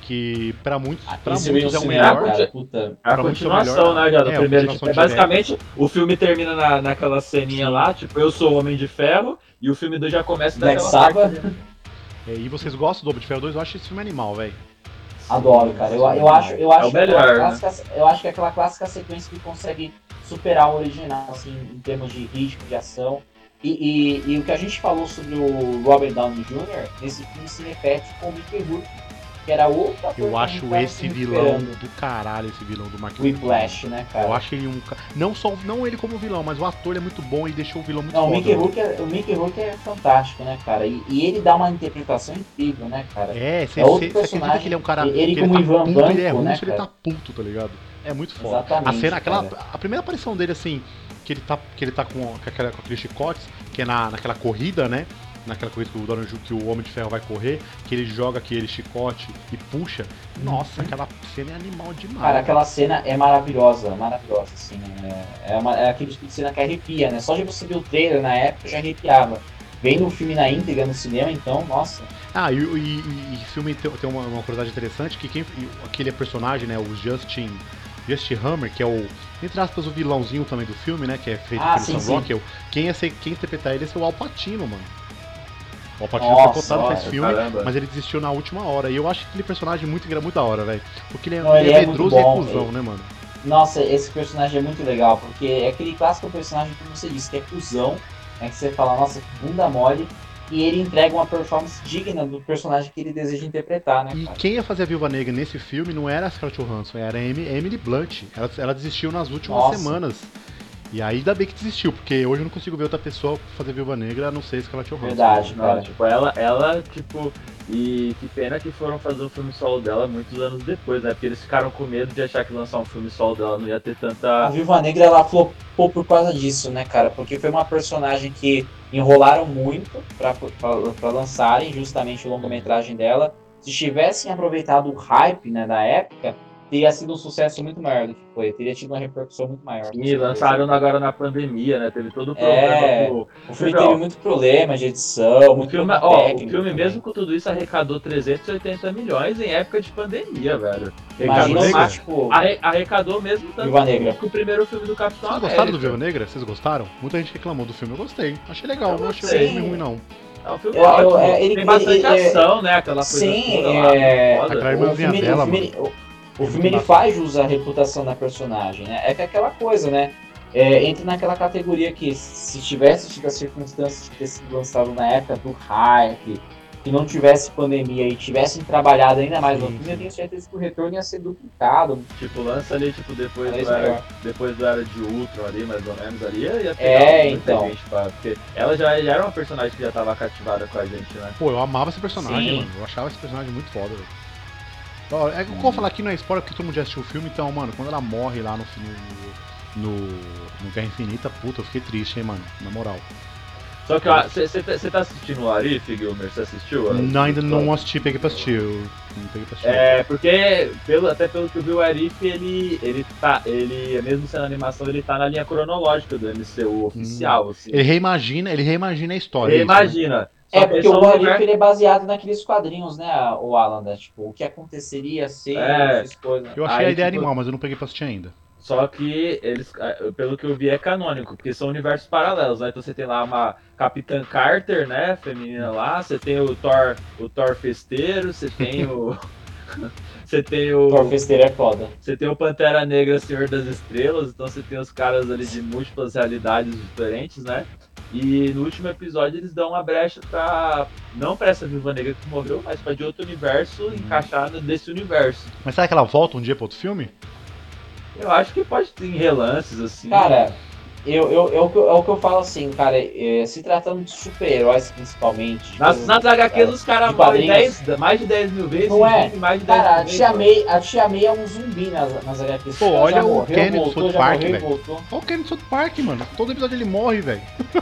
Que pra muitos, pra Esse muitos é o filme, melhor. cara, puta. É a Pra é continuação, melhor. né, já do É, a primeiro. Tipo, é basicamente, o filme termina na, naquela ceninha lá, tipo, eu sou o Homem de Ferro, e o filme 2 já começa Black daquela Sabbath. parte. É, e vocês gostam do Homem de Ferro 2? Eu acho esse filme animal, velho. Adoro, cara. Eu, eu acho, eu acho o que é melhor, aquela né? clássica, eu acho que é aquela clássica sequência que consegue superar o original, assim, em termos de ritmo, de ação. E, e, e o que a gente falou sobre o Robert Downey Jr. nesse filme se repete com o Mickey Rourke. Que era outra Eu acho esse vilão do caralho, esse vilão do Mark Whiplash, né, cara? Eu acho ele um. Não só não ele como vilão, mas o ator é muito bom e deixou o vilão muito Não, foda. o Mickey, Rourke é, o Mickey Rourke é fantástico, né, cara? E, e, ele dá uma interpretação incrível, né, cara? É, você é acredita que ele é um cara. Ele, como ele tá Ivan puto, Banco, ele é ruim, né, ele tá puto, tá ligado? É muito foda. Exatamente, a cena, aquela. cara. A primeira aparição dele, assim, que ele tá, que ele tá com, com, aquela, com aqueles chicotes, que é na, naquela corrida, né? Naquela corrida que o, Donald, que o Homem de Ferro vai correr, que ele joga aquele chicote e puxa. Nossa, aquela cena é animal demais. Cara, aquela cena é maravilhosa, maravilhosa, assim. É, é, uma, é aquele tipo de cena que arrepia, né? Só de você ver o trailer na época já arrepiava. Vendo o filme na íntegra no cinema, então, nossa. Ah, e, e, e filme tem, tem uma, uma, curiosidade interessante, que quem, aquele personagem, né, o Justin, Justin Hammer, que é o, entre aspas, o vilãozinho também do filme, né, que é feito ah, pelo sim, Sam Rockwell, quem, ser, quem interpretar ele ser o Al Pacino, mano. O Al Pacino Nossa, foi cotado pra esse filme, caramba. mas ele desistiu na última hora. E eu acho aquele personagem muito, muito da hora, velho. Porque ele é, Não, ele ele é é medroso e ele- né, mano? Nossa, esse personagem é muito legal, porque é aquele clássico personagem que você disse, que é cuzão, né? Que você fala, nossa, que bunda mole, e ele entrega uma performance digna do personagem que ele deseja interpretar, né, E cara? quem ia fazer a Viúva Negra nesse filme não era a Scarlett Johansson, era a Emily Blunt. Ela, ela desistiu nas últimas Nossa. semanas. E aí ainda bem que desistiu, porque hoje eu não consigo ver outra pessoa fazer Viúva Negra a não ser Scarlett Johansson. Verdade, Não, cara. tipo, ela, ela, tipo, e que pena que foram fazer um filme solo dela muitos anos depois, né? Porque eles ficaram com medo de achar que lançar um filme solo dela não ia ter A tanta. Viúva Negra, ela flopou por causa disso, né, cara? Porque foi uma personagem que enrolaram muito pra, pra, pra lançarem justamente o longa-metragem dela. Se tivessem aproveitado o hype, né, da época, teria sido um sucesso muito maior do que foi. Teria tido uma repercussão muito maior. E lançaram agora na pandemia, né? Teve todo o problema É. do. O filme Ó, teve muito problema de edição, O muito filme, ó, o filme mesmo com tudo isso arrecadou 380 milhões em época de pandemia, velho. Imagina Negra? se, mais, tipo, arre- arrecadou mesmo tanto Negra. que o primeiro filme do Capitão Vocês América. gostaram do Viúva Negra? Vocês gostaram? Muita gente reclamou do filme, eu gostei. Achei legal, Eu não achei um filme ruim não. É um filme Eu- eu- é, ele- Tem bastante ele- é- ação, né? Aquela coisa Sim, toda lá, é- foda. Aquela o irmãzinha dela, o filme, o, filme ele faz jus à reputação da personagem, né? É que é aquela coisa, né? É, entra naquela categoria que se tivesse tido as circunstâncias de ter sido lançado na época do hype, que não tivesse pandemia e tivessem trabalhado ainda mais no filme, sim. eu tenho certeza que o retorno ia ser duplicado. Tipo, lança ali, tipo, depois do, era, depois do Era de Ultron ali, mais ou menos, ali, ia pegar É, então. gente pra... Porque ela já, já era uma personagem que já tava cativada com a gente, né? Pô, eu amava esse personagem, Sim. mano. Eu achava esse personagem muito foda, velho. É que eu vou falar aqui não é spoiler porque todo mundo já assistiu o filme, então, mano, quando ela morre lá no no, no, no Guerra Infinita, puta, eu fiquei triste, hein, mano, na moral. Só que, ó, você tá assistindo o Arif, Gilmer? Você assistiu? Não, ainda não assisti, peguei pra assistir. Eu peguei pra assistir. É, porque, pelo, até pelo que eu vi, o Arif, ele, ele tá, ele, mesmo sendo animação, ele tá na linha cronológica do MCU oficial, assim. Ele reimagina, ele reimagina a história. Ele isso, né? É, Só que porque o What If ele é baseado naqueles quadrinhos, né, o Alan, né? Tipo, o que aconteceria se É. essas coisas. Eu achei Aí, a ideia tipo, animal, mas eu não peguei pra assistir ainda. Só que eles, eh, pelo que eu vi, é canônico, porque são universos paralelos, né? Então você tem lá uma Capitã Carter, né? Feminina lá, você tem o Thor, o Thor festeiro, você tem o. você tem o. Thor Festeiro é foda. Você tem o Pantera Negra Senhor das Estrelas, então você tem os caras ali de múltiplas realidades diferentes, né? E no último episódio eles dão uma brecha pra. Não pra essa Viúva Negra que morreu, mas pra de outro universo encaixar desse universo. Mas será que ela volta um dia pra outro filme? Eu acho que pode ter em relances, assim. Cara, eu, eu, eu, é o que eu falo assim, cara, é, se tratando de super-heróis principalmente. Nas, nas HQs os caras de morrem quadrinhos. 10, mais de 10 mil vezes. Não é? Mais de 10 Cara, a mil vezes, Tia. May, a Tia May é um zumbi nas, nas HQs. Pô, olha o Kenny do voltou, South Park, velho. Olha o Kenny do South Park, mano. Todo episódio ele morre, velho.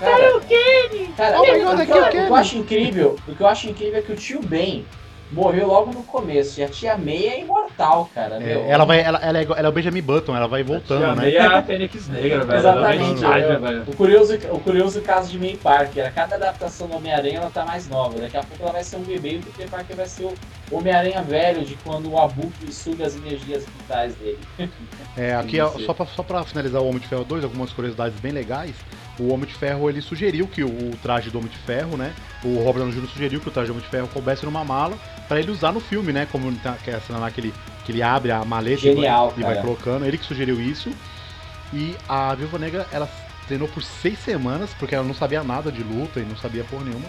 Cara, o Kenny! Cara, Oh my o, God, que é o o que Kenny. eu acho incrível, o que eu acho incrível é que o tio Ben morreu logo no começo. E a Tia May é imortal, cara. É, meu. ela, vai, ela, ela, é, ela é o Benjamin Button, ela vai Tia voltando, né? May é a Fênix Negra, velho. Exatamente. Ela é eu- velho. o, curioso, o curioso caso de May Parker, a cada adaptação do Homem-Aranha ela tá mais nova. Daqui a pouco ela vai ser um bebê e o Peter Parker vai ser o Homem-Aranha velho, de quando o Abutre suga as energias vitais dele. É, aqui, ó, só, pra, só pra finalizar o Homem de Ferro 2, algumas curiosidades bem legais. O Homem de Ferro, ele sugeriu que o, o traje do Homem de Ferro, né? O Robert Downey Jr. sugeriu que o traje do Homem de Ferro coubesse numa mala pra ele usar no filme, né? Como tá, que é a cena lá que ele, que ele abre a maleta e vai- Genial, e vai colocando. Ele que sugeriu isso. E a Viúva Negra, ela treinou por seis semanas, porque ela não sabia nada de luta e não sabia porra nenhuma,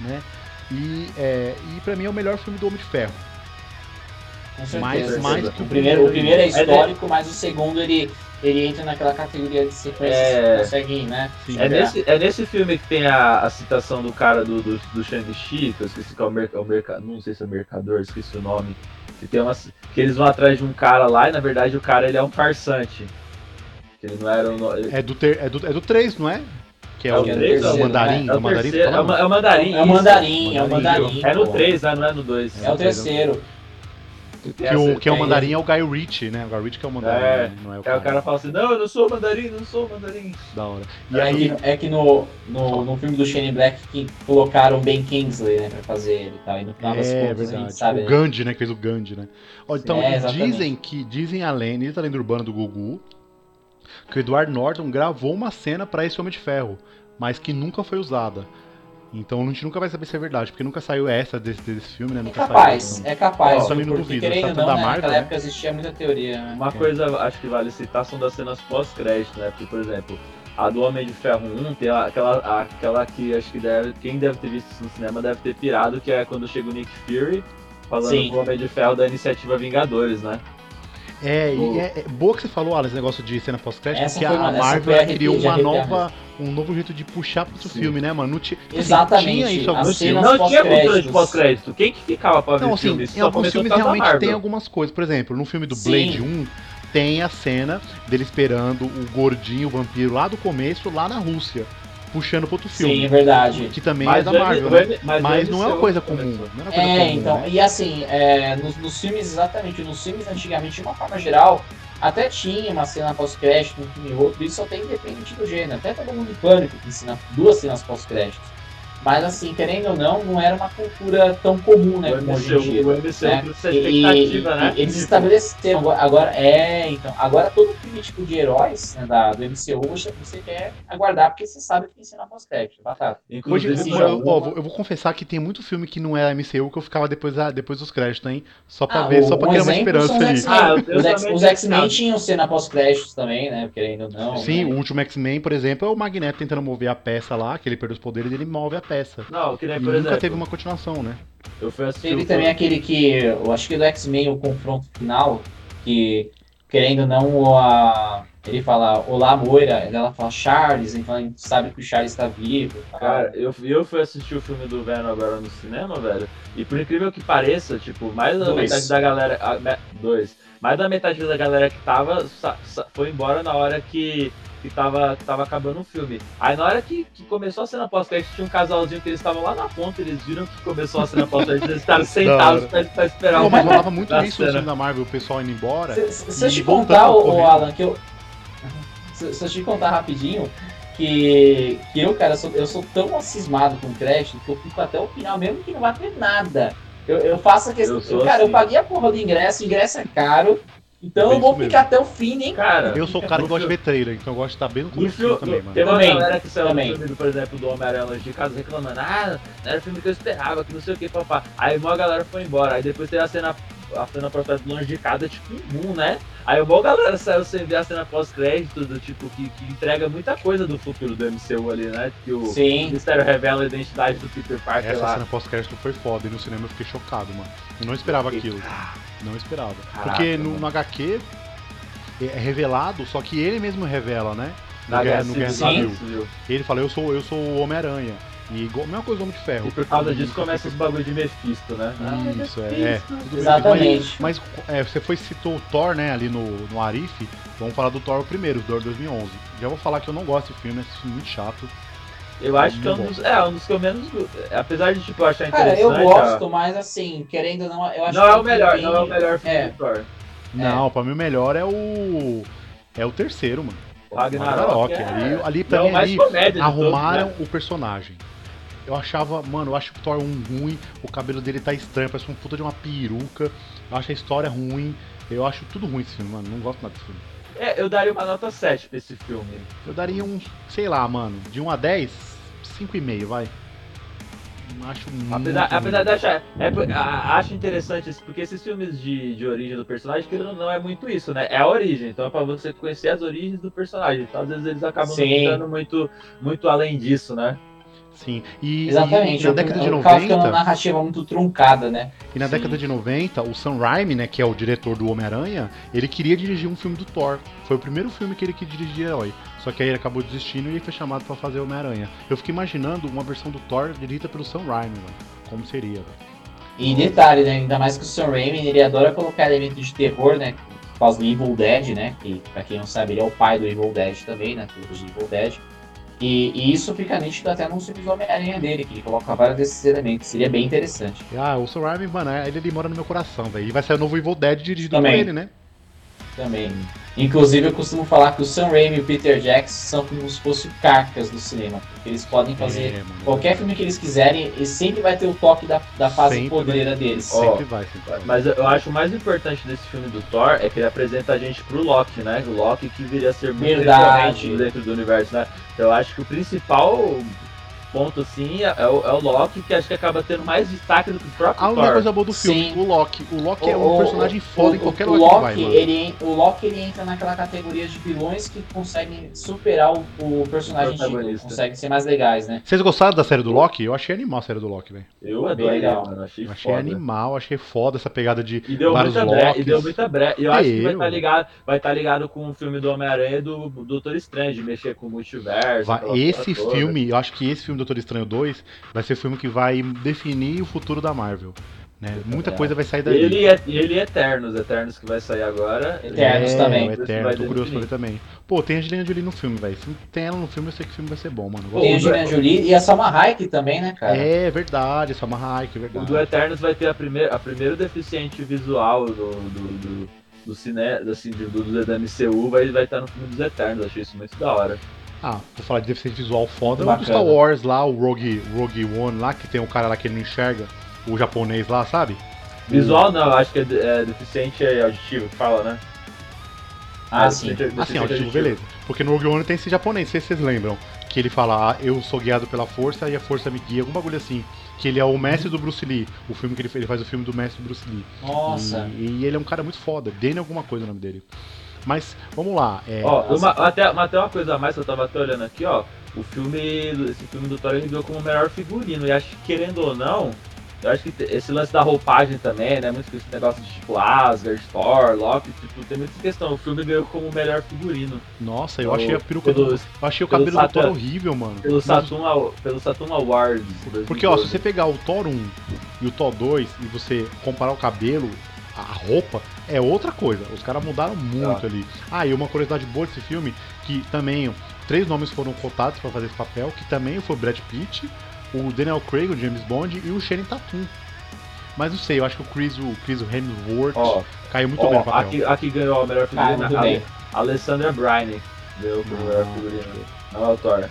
né? E, é, e pra mim é o melhor filme do Homem de Ferro. Com certeza. Mais, mais que o primeiro, o primeiro é É, né? histórico, mas o segundo ele, ele entra naquela categoria de sequência É. que né? Sim. É nesse, é nesse filme que tem a, a citação do cara do, do, do Shang-Chi, que eu esqueci qual é o, merc, o mercado, não sei se é mercador, esqueci o nome. Que, tem umas, que eles vão atrás de um cara lá e na verdade o cara ele é um farsante. Que ele não era um. ele- É do, ter, é do, é do 3, não é? Que é, É o, o três, o é o mandarim. é o o mandarim é, o, falando? ma- é o mandarim. É o mandarim, é o Mandarim. mandarim. É no pô. 3, né? Não é no 2. É o terceiro. Que o, que é o É, mandarim é o Guy Ritchie, né? O Guy Ritchie que é o mandarim, É. né? não é o Aí cara. o cara fala assim, não, eu não sou mandarim, não sou mandarim. Da hora. E É aí, que, é que no, no, no filme do Shane Black que colocaram o Ben Kingsley, né, pra fazer ele e tal. E no final das é contas a verdade. gente sabe. o né? Gandhi, né? Que fez o Gandhi, né? Ó, então, É, dizem que, dizem a lenda, a lenda urbana do Gugu, que o Edward Norton gravou uma cena pra esse Homem de Ferro, mas que nunca foi usada. Então a gente nunca vai saber se é verdade, porque nunca saiu essa desse, desse filme, né? É Nunca capaz, saiu. é capaz. Eu também não porque, duvido, querendo tá não, da né, Marvel, naquela né? época existia muita teoria, né? Uma coisa acho que vale citar são das cenas pós-crédito, né? Porque, por exemplo, a do Homem de Ferro 1 tem aquela, aquela que acho que deve, quem deve ter visto isso no cinema deve ter pirado, que é quando chega o Nick Fury falando Sim. com o Homem de Ferro da iniciativa Vingadores, né? É, e O- é, é boa que você falou, Alan, esse negócio de cena pós-crédito, foi a uma- Marvel criou uma nova, um novo jeito de puxar pro Sim. filme, né, mano? Não ti- assim, Exatamente, Tinha isso alguns filmes. Não tinha cultura de pós-crédito. Quem que ficava pra ver Não, assim, filme? Em alguns filmes realmente tem algumas coisas. Por exemplo, no filme do Sim. Blade 1, tem a cena dele esperando o gordinho, o vampiro lá do começo, lá na Rússia, puxando pro outro filme. Sim, é verdade. Que também Mas é da Marvel, né? Mas Mas não é uma coisa comum. Não é uma coisa É, comum, então, né? e assim, é, nos, nos filmes, exatamente, nos filmes antigamente, de uma forma geral, até tinha uma cena pós-crédito, um filme e outro, isso só tem independente do gênero. Até todo mundo em pânico tem cena, duas cenas pós-créditos. Mas assim, querendo ou não, não era uma cultura tão comum, né, O como hoje em dia. MCU, o MCU né? precisa E- de expectativa, e- né? e Eles estabeleceram agora, agora- é, então, agora todo tipo de heróis né, da, do MCU você, você quer aguardar porque você sabe que tem cena pós-crédito, batata. Hoje, eu, eu- ó, vou- eu vou confessar que tem muito filme que não é MCU que eu ficava depois, depois dos créditos, hein? Só pra Ah, ver, o- só pra um criar uma esperança ali. X-Men. Ah, Os X-Men tinham cena pós-créditos também, né? Querendo ou não. Sim, né? o último X-Men, por exemplo, é o Magneto tentando mover a peça lá, que ele perdeu os poderes e ele move a peça. Não, que nem, E por nunca exemplo, teve uma continuação, né? eu fui assistir Teve o também aquele que, eu acho que do X-Men, o confronto final, que, querendo ou não, a, ele fala, olá Moira, ela fala Charles, então a gente sabe que o Charles está vivo. tá? Cara, eu, eu fui assistir o filme do Venom agora no cinema, velho. E por incrível que pareça, tipo, mais da Dois. metade da galera. a- me- dois. Mais da metade da galera que tava sa- sa- foi embora na hora que, que, tava, que tava acabando o filme. Aí na hora que, que começou a cena pós-crédito, tinha um casalzinho que eles estavam lá na ponta, eles viram que começou a cena pós-crédito, eles estavam sentados pra, pra esperar Pô, o mas rolava muito isso no filme da Marvel, o pessoal indo embora. Se, eu te contar, ô, correndo. Alan, que eu. Se, se eu te contar rapidinho, que, que eu, cara, sou, eu sou tão cismado com crédito que eu fico até o final, mesmo que não vai ter nada. Eu, eu faço a questão. Eu cara, eu assim. paguei a porra do ingresso, o ingresso é caro. Então É eu vou mesmo. ficar até o fim, nem. Cara, Eu sou o cara que gosta de ver trailer, então eu gosto de estar bem no começo filme, também, mano. Teve uma Também, galera que saiu também. do filme, por exemplo, do Homem-Aranha Longe de Casa reclamando, ah, não era o filme que eu esperava, que não sei o que, papá. Aí uma galera foi embora, aí depois teve a cena, a cena pós Longe de Casa, tipo um né? Aí uma galera saiu sem ver a cena pós-crédito, do tipo, que, que entrega muita coisa do futuro do MCU ali, né? Que o Sim. Mistério revela a identidade do Peter Parker Essa lá. cena pós-crédito foi foda, e no cinema eu fiquei chocado, mano. Eu não esperava aquilo. Não esperava. Caraca, Porque no, no HQ é revelado, só que ele mesmo revela, né? No Guerra, no Guerra Civil. Civil. Ele fala, eu sou, eu sou o Homem-Aranha. E igual, a mesma coisa do Homem de Ferro. E por causa disso começa os bagulho de Mephisto, né? Isso, é. é. Exatamente. Mas, mas, é, você foi citou o Thor, né, ali no, no Arif. Vamos falar do Thor primeiro, do Thor 2011. Já vou falar que eu não gosto desse filme, esse filme é muito chato. Eu acho que é um Não dos, é, um dos que eu menos. Apesar de tipo, eu achar Cara, interessante. eu a- gosto, mas assim, querendo ou não, eu acho Não que é o melhor, tem- não é o melhor filme É. do Thor. Não, pra mim o melhor é o. É o terceiro, mano. O Ragnarok. é- Ali, ali é pra o mim, ali, arrumaram todos, né? o personagem. Eu achava, mano, eu acho o Thor um ruim, o cabelo dele tá estranho, parece uma puta de uma peruca. Eu acho a história ruim. Eu acho tudo ruim esse filme, mano. Não gosto nada desse filme. É, eu daria uma nota 7 pra esse filme. Eu daria um, sei lá, mano, de 1 a 10, 5,5, vai. Não acho muito. Apesar, apesar de achar. É, a- acho interessante isso, porque esses filmes de, de origem do personagem, que não é muito isso, né? É a origem. Então é pra você conhecer as origens do personagem. Então às vezes eles acabam não Sim. ficando muito, muito além disso, né? Sim. E, Exatamente. E, na década de o 90. Fica uma narrativa muito truncada, né? E na Sim. década de 90, o Sam Raimi, né, que é o diretor do Homem-Aranha, ele queria dirigir um filme do Thor. Foi o primeiro filme que ele quis dirigir herói. Só que aí ele acabou desistindo e foi chamado para fazer Homem-Aranha. Eu fiquei imaginando uma versão do Thor dirigida pelo Sam Raimi, mano. Como seria, velho. E detalhe, né? Ainda mais que o Sam Raimi, ele adora colocar elementos de terror, né? Por causa do Evil Dead, né? Que, pra quem não sabe, ele é o pai do Evil Dead também, né? Do Evil Dead. E, e, isso fica nítido até nos filmes do Homem-Aranha dele, que ele coloca vários desses elementos. Seria bem interessante. Ah, o Sam Raimi, mano, ele, ele mora no meu coração, velho. E vai sair o novo Evil Dead dirigido Também. por ele, né? Também. Inclusive, eu costumo falar que o Sam Raimi e o Peter Jackson são como se fossem carcas do cinema. Porque eles podem fazer é, qualquer filme que eles quiserem e sempre vai ter o toque da, da fase sempre podreira vai. deles. Sempre vai, sempre vai. Mas eu acho o mais importante desse filme do Thor é que ele apresenta a gente pro Loki, né? O Loki que viria a ser muito Verdade. dentro do universo, né? Eu acho que o principal ponto, assim, é, é, o, é o Loki, que acho que acaba tendo mais destaque do que o próprio A única coisa boa do filme, Sim. o Loki. O Loki o, é um personagem foda o, em qualquer lugar Loki, que vai, ele, O Loki, ele entra naquela categoria de vilões que conseguem superar o, o personagem Chico, conseguem ser mais legais, né? Vocês gostaram da série do Loki? Eu achei animal a série do Loki, velho. Eu adorei, mano. Achei, achei foda. animal, achei foda essa pegada de e deu vários muita Lokis. E deu muita brecha. E eu acho que vai estar tá ligado, vai estar tá ligado com o filme do Homem-Aranha e do Doutor Estranho, de mexer com o multiverso. Vai, esse filme, eu acho que esse filme Doutor Estranho 2 vai ser o filme que vai definir o futuro da Marvel. Né? Muita coisa vai sair daí. Ele é, ele é Eternos, Eternos que vai sair agora. Eternos é, também. O Eterno, tô curioso pra ver também. Pô, tem a Angelina Jolie no filme, velho. Se tem ela no filme, eu sei que o filme vai ser bom, mano. Tem a Angelina Jolie e a Salma Hayek também, né, cara? É, verdade, a Salma Hayek, verdade. O do Eternos vai ter a primeira, a primeira deficiente visual do, do, do, do cine, assim, do, do, da MCU, vai, vai estar no filme dos Eternos. Achei isso muito da hora. Ah, vou falar de deficiente visual foda. O do Star Wars lá, o Rogue, Rogue One lá, que tem um cara lá que ele não enxerga, o japonês lá, sabe? Visual não, acho que é, é deficiente é auditivo que fala, né? Ah, é, sim. Deficiente, assim, auditivo, beleza. Porque no Rogue One tem esse japonês, não sei se vocês lembram. Que ele fala, ah, eu sou guiado pela força e a força me guia, algum bagulho assim. Que ele é o mestre do Bruce Lee. O filme que ele, ele faz o filme do mestre do Bruce Lee. Nossa. E, e ele é um cara muito foda. Dane alguma coisa o nome dele. Mas, vamos lá. É, ó, uma, até, até uma coisa a mais que eu tava até olhando aqui, ó. O filme, esse filme do Thor ele ganhou como melhor figurino. E acho que, querendo ou não, eu acho que esse lance da roupagem também, né? Muito esse negócio de tipo Asgard, Thor, Loki, tipo, tem muita questão. O filme ganhou como melhor figurino. Nossa, eu achei a peruca pelo, do, Eu achei o cabelo do Thor horrível, mano. Pelo Saturn, pelo Saturn Awards. Porque, ó, se você pegar o Thor 1 e o Thor 2 e você comparar o cabelo, a roupa é outra coisa. Os caras mudaram muito ah. ali. Ah, e uma curiosidade boa desse filme, que também três nomes foram cotados para fazer esse papel, que também foi o Brad Pitt, o Daniel Craig, o James Bond e o Shane Tatum. Mas não sei, eu acho que o Chris, o Chris Hemsworth oh, caiu muito oh, bem no papel. Aqui, aqui ganhou a melhor figurina, ah, Alessandra Bryne. Deu o melhor figurina. Não é o Thor.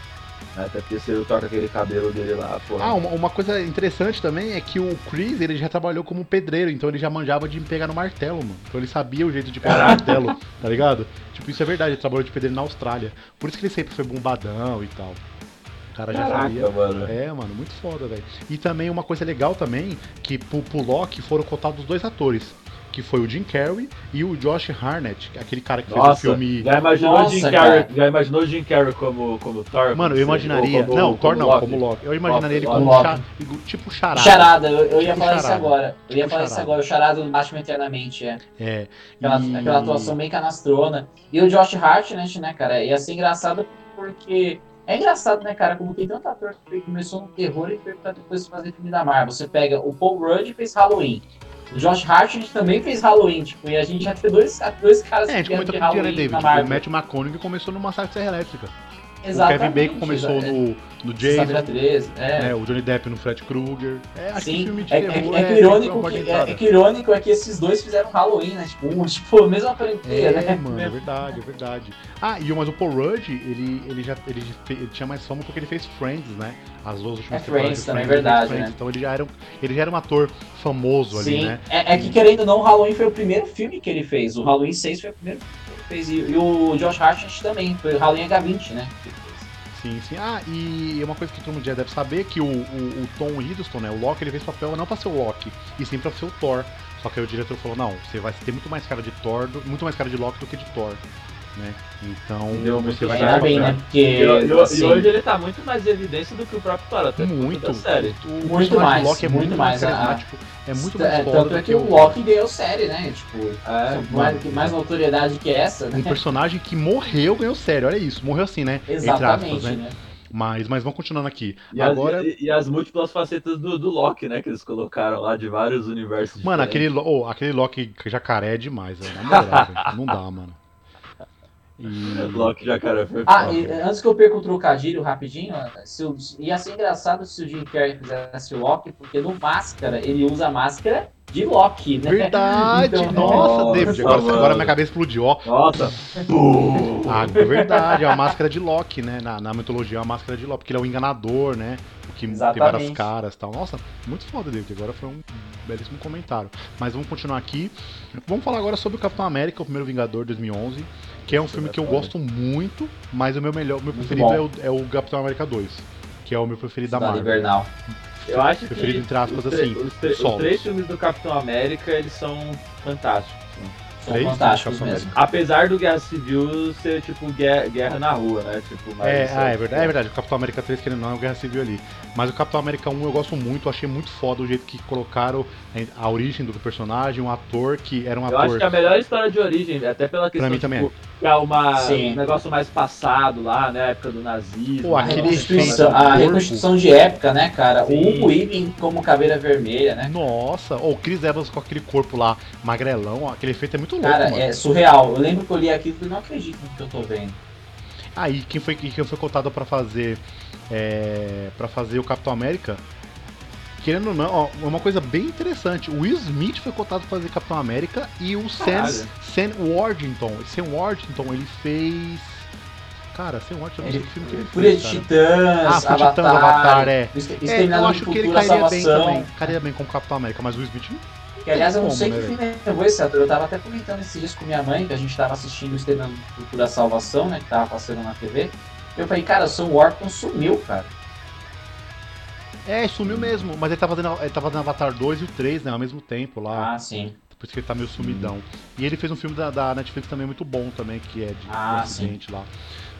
Até porque se ele toca aquele cabelo dele lá, pô. Ah, uma, uma, coisa interessante também é que o Chris, ele já trabalhou como pedreiro, então ele já manjava de pegar no martelo, mano. Então ele sabia o jeito de pegar no martelo, tá ligado? Tipo, isso é verdade, ele trabalhou de pedreiro na Austrália. Por isso que ele sempre foi bombadão e tal. O cara já Caraca, sabia. Mano. É, mano, muito foda, velho. E também uma coisa legal também, que pro, pro Loki foram contados dois atores que foi o Jim Carrey e o Josh Harnett, aquele cara que Nossa, fez o filme. Já imaginou Nossa, o Jim Carrey, já imaginou o Jim Carrey como, como Thor? Mano, eu imaginaria. Como, não, como Thor não, Loki. como Loki. Eu imaginaria ele como Loki. tipo charada. Charada, eu, eu tipo ia falar charada. isso agora. Eu ia tipo falar charada. isso agora, o charada do Batman Eternamente, é. É. Aquela, e... aquela atuação bem canastrona. E o Josh Hartnett, né, cara, ia ser engraçado porque. É engraçado, né, cara, como tem tanto ator que começou no terror e foi pra depois fazer filme da Marvel. Você pega o Paul Rudd e fez Halloween. O Josh Hart também fez Halloween, tipo, e a gente já tem dois, dois caras é, a gente comentou de Halloween dia, né, David? O Matt McConaughey começou no Massacre Serra Elétrica. Exatamente. O Kevin Bacon começou é, no, no Jason. 13, é. é. O Johnny Depp no Fred Krueger. É, acho Sim. que filme de é, terror é, é, que irônico que, é, é, que irônico é que esses dois fizeram Halloween, né? Tipo, um, tipo a mesma franquia, é, né? mano, é verdade, é verdade. Ah, e mas o Paul Rudd, ele, ele já ele, ele tinha mais fama porque ele fez Friends, né? As duas últimas é Friends também, é verdade, Friends, né? Então ele já, era, ele já era um ator famoso Sim. ali, né? É, é que querendo ou não, o Halloween foi o primeiro filme que ele fez. O Halloween 6 foi o primeiro que ele fez. E, e o Josh Hart também, foi o Halloween H20, né? Sim, sim. Ah, e uma coisa que todo mundo já deve saber é que o, o, o Tom Hiddleston, né, o Loki, ele fez papel não pra ser o Loki, e sim pra ser o Thor. Só que aí o diretor falou, não, você vai ter muito mais cara de Thor, muito mais cara de Loki do que de Thor. Né? Então Deu você muito vai. Ainda bem, né? Porque. E, e- assim, e hoje ele tá muito mais em evidência do que o próprio Thor, até por conta muito. da série. O Muito mais, Loki é muito, muito mais mais, carismático, é muito é, mais foda tanto é que o Loki ganhou série, né? Tipo, É, mais, que mais notoriedade que essa, né? um personagem que morreu ganhou sério, olha isso, morreu assim, né? Entre Exatamente, aspas, né? né? Mas, mas vamos continuando aqui. E, as- Agora, e- e as múltiplas facetas do, do Loki, né? Que eles colocaram lá de vários universos mano, aquele, diferentes. Oh, aquele Loki jacaré é demais, velho. Na moral, velho. Não dá, mano. E... Loki Jacaré foi Ah, e antes que eu perca o trocadilho rapidinho, se o- ia ser engraçado se o Jim Carrey fizesse o Loki, porque no Máscara ele usa a máscara de Loki, né? Verdade! Então, nossa, nossa, David, agora, mano. agora minha cabeça explodiu, ó. Nossa! Ah, é verdade, é a máscara de Loki, né? Na, na mitologia é a máscara de Loki, porque ele é o enganador, né? O que tem várias Exatamente. caras e tal. Nossa, muito foda, David. Agora foi um belíssimo comentário. Mas vamos continuar aqui. Vamos falar agora sobre o Capitão América, o primeiro Vingador 2011, que é um filme é que eu gosto muito, mas o meu melhor, o meu Muito preferido é o, é o Capitão América 2, que é o meu preferido da Cidade Marvel. Invernal. Eu acho que Preferido entre aspas os, assim, os, tre- os três filmes do Capitão América, eles são fantásticos. né? São Três fantásticos Capitão mesmo. Apesar do Guerra Civil ser tipo guerra, guerra na rua, né? Tipo, mas, É, ah, é verdade, é verdade. O Capitão América 3, que ele não é o Guerra Civil ali. Mas o Capitão América 1 eu gosto muito, eu achei muito foda o jeito que colocaram a origem do personagem, um ator que era um Eu acho ator. que a melhor história de origem, até pela questão mim também tipo, é uma, Sim. um negócio mais passado lá, né? Época do nazismo. Pô, A né, do a corpo. reconstituição de época, né, cara? Sim. O Hugo Weaving como caveira vermelha, né? Nossa, ou o Chris Evans com aquele corpo lá, magrelão, aquele efeito é muito louco, Cara, mano. é surreal. Eu lembro que eu li aquilo e não acredito no que eu tô vendo. Aí, quem foi, quem foi cotado pra fazer. É, para fazer o Capitão América. Querendo ou não, ó, uma coisa bem interessante. O Will Smith foi cotado pra fazer Capitão América e o Sam, Caralho. Sam Worthington. Sam Worthington, ele fez. Cara, Sam Worthington, eu não sei Ele- que filme que ele Fúria fez. de cara. Titãs, Ah, Fúria de Avatar, Titãs, Avatar, é. É, eu acho que ele cairia bem também. Cairia bem como Capitão América, mas o Will Smith Que aliás eu não Como, sei né, que filme levou esse ator. Eu tava até comentando esses dias com minha mãe, que a gente tava assistindo o Exterminador do Futuro, a Salvação, né? Que tava passando na TV. Eu falei, cara, o Sam Worthington sumiu, cara. É, sumiu mesmo, mas ele tá fazendo, ele tá fazendo Avatar 2 e o 3, né, ao mesmo tempo lá. Ah, sim. Por isso que ele tá meio sumidão. E ele fez um filme da, da Netflix também muito bom também, que é de Ah, um acidente lá.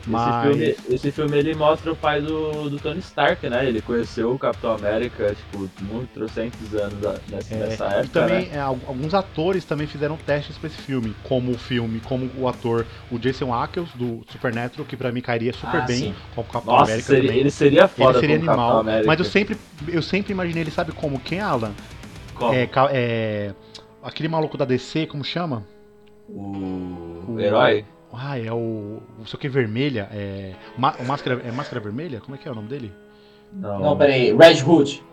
Esse, Mas. filme, esse filme ele mostra o pai do, do Tony Stark, né? Ele conheceu o Capitão América, tipo, muitos anos nessa, É, nessa e época, também né? é, al- alguns atores também fizeram testes pra esse filme, como o filme, como o ator, o Jason Ackles do Supernatural, que pra mim cairia super Ah, bem sim. como Capitão Nossa, América seria- também. ele seria foda Ele seria animal, mas eu sempre, eu sempre imaginei ele, sabe como? Quem, Alan? Como? É, é, aquele maluco da DC, como chama? O... O- herói? Ah, é o. Não sei o que vermelha. É. Ma- o máscara, é Máscara Vermelha? Como é que é o nome dele? Não. Não, peraí. Red Hood.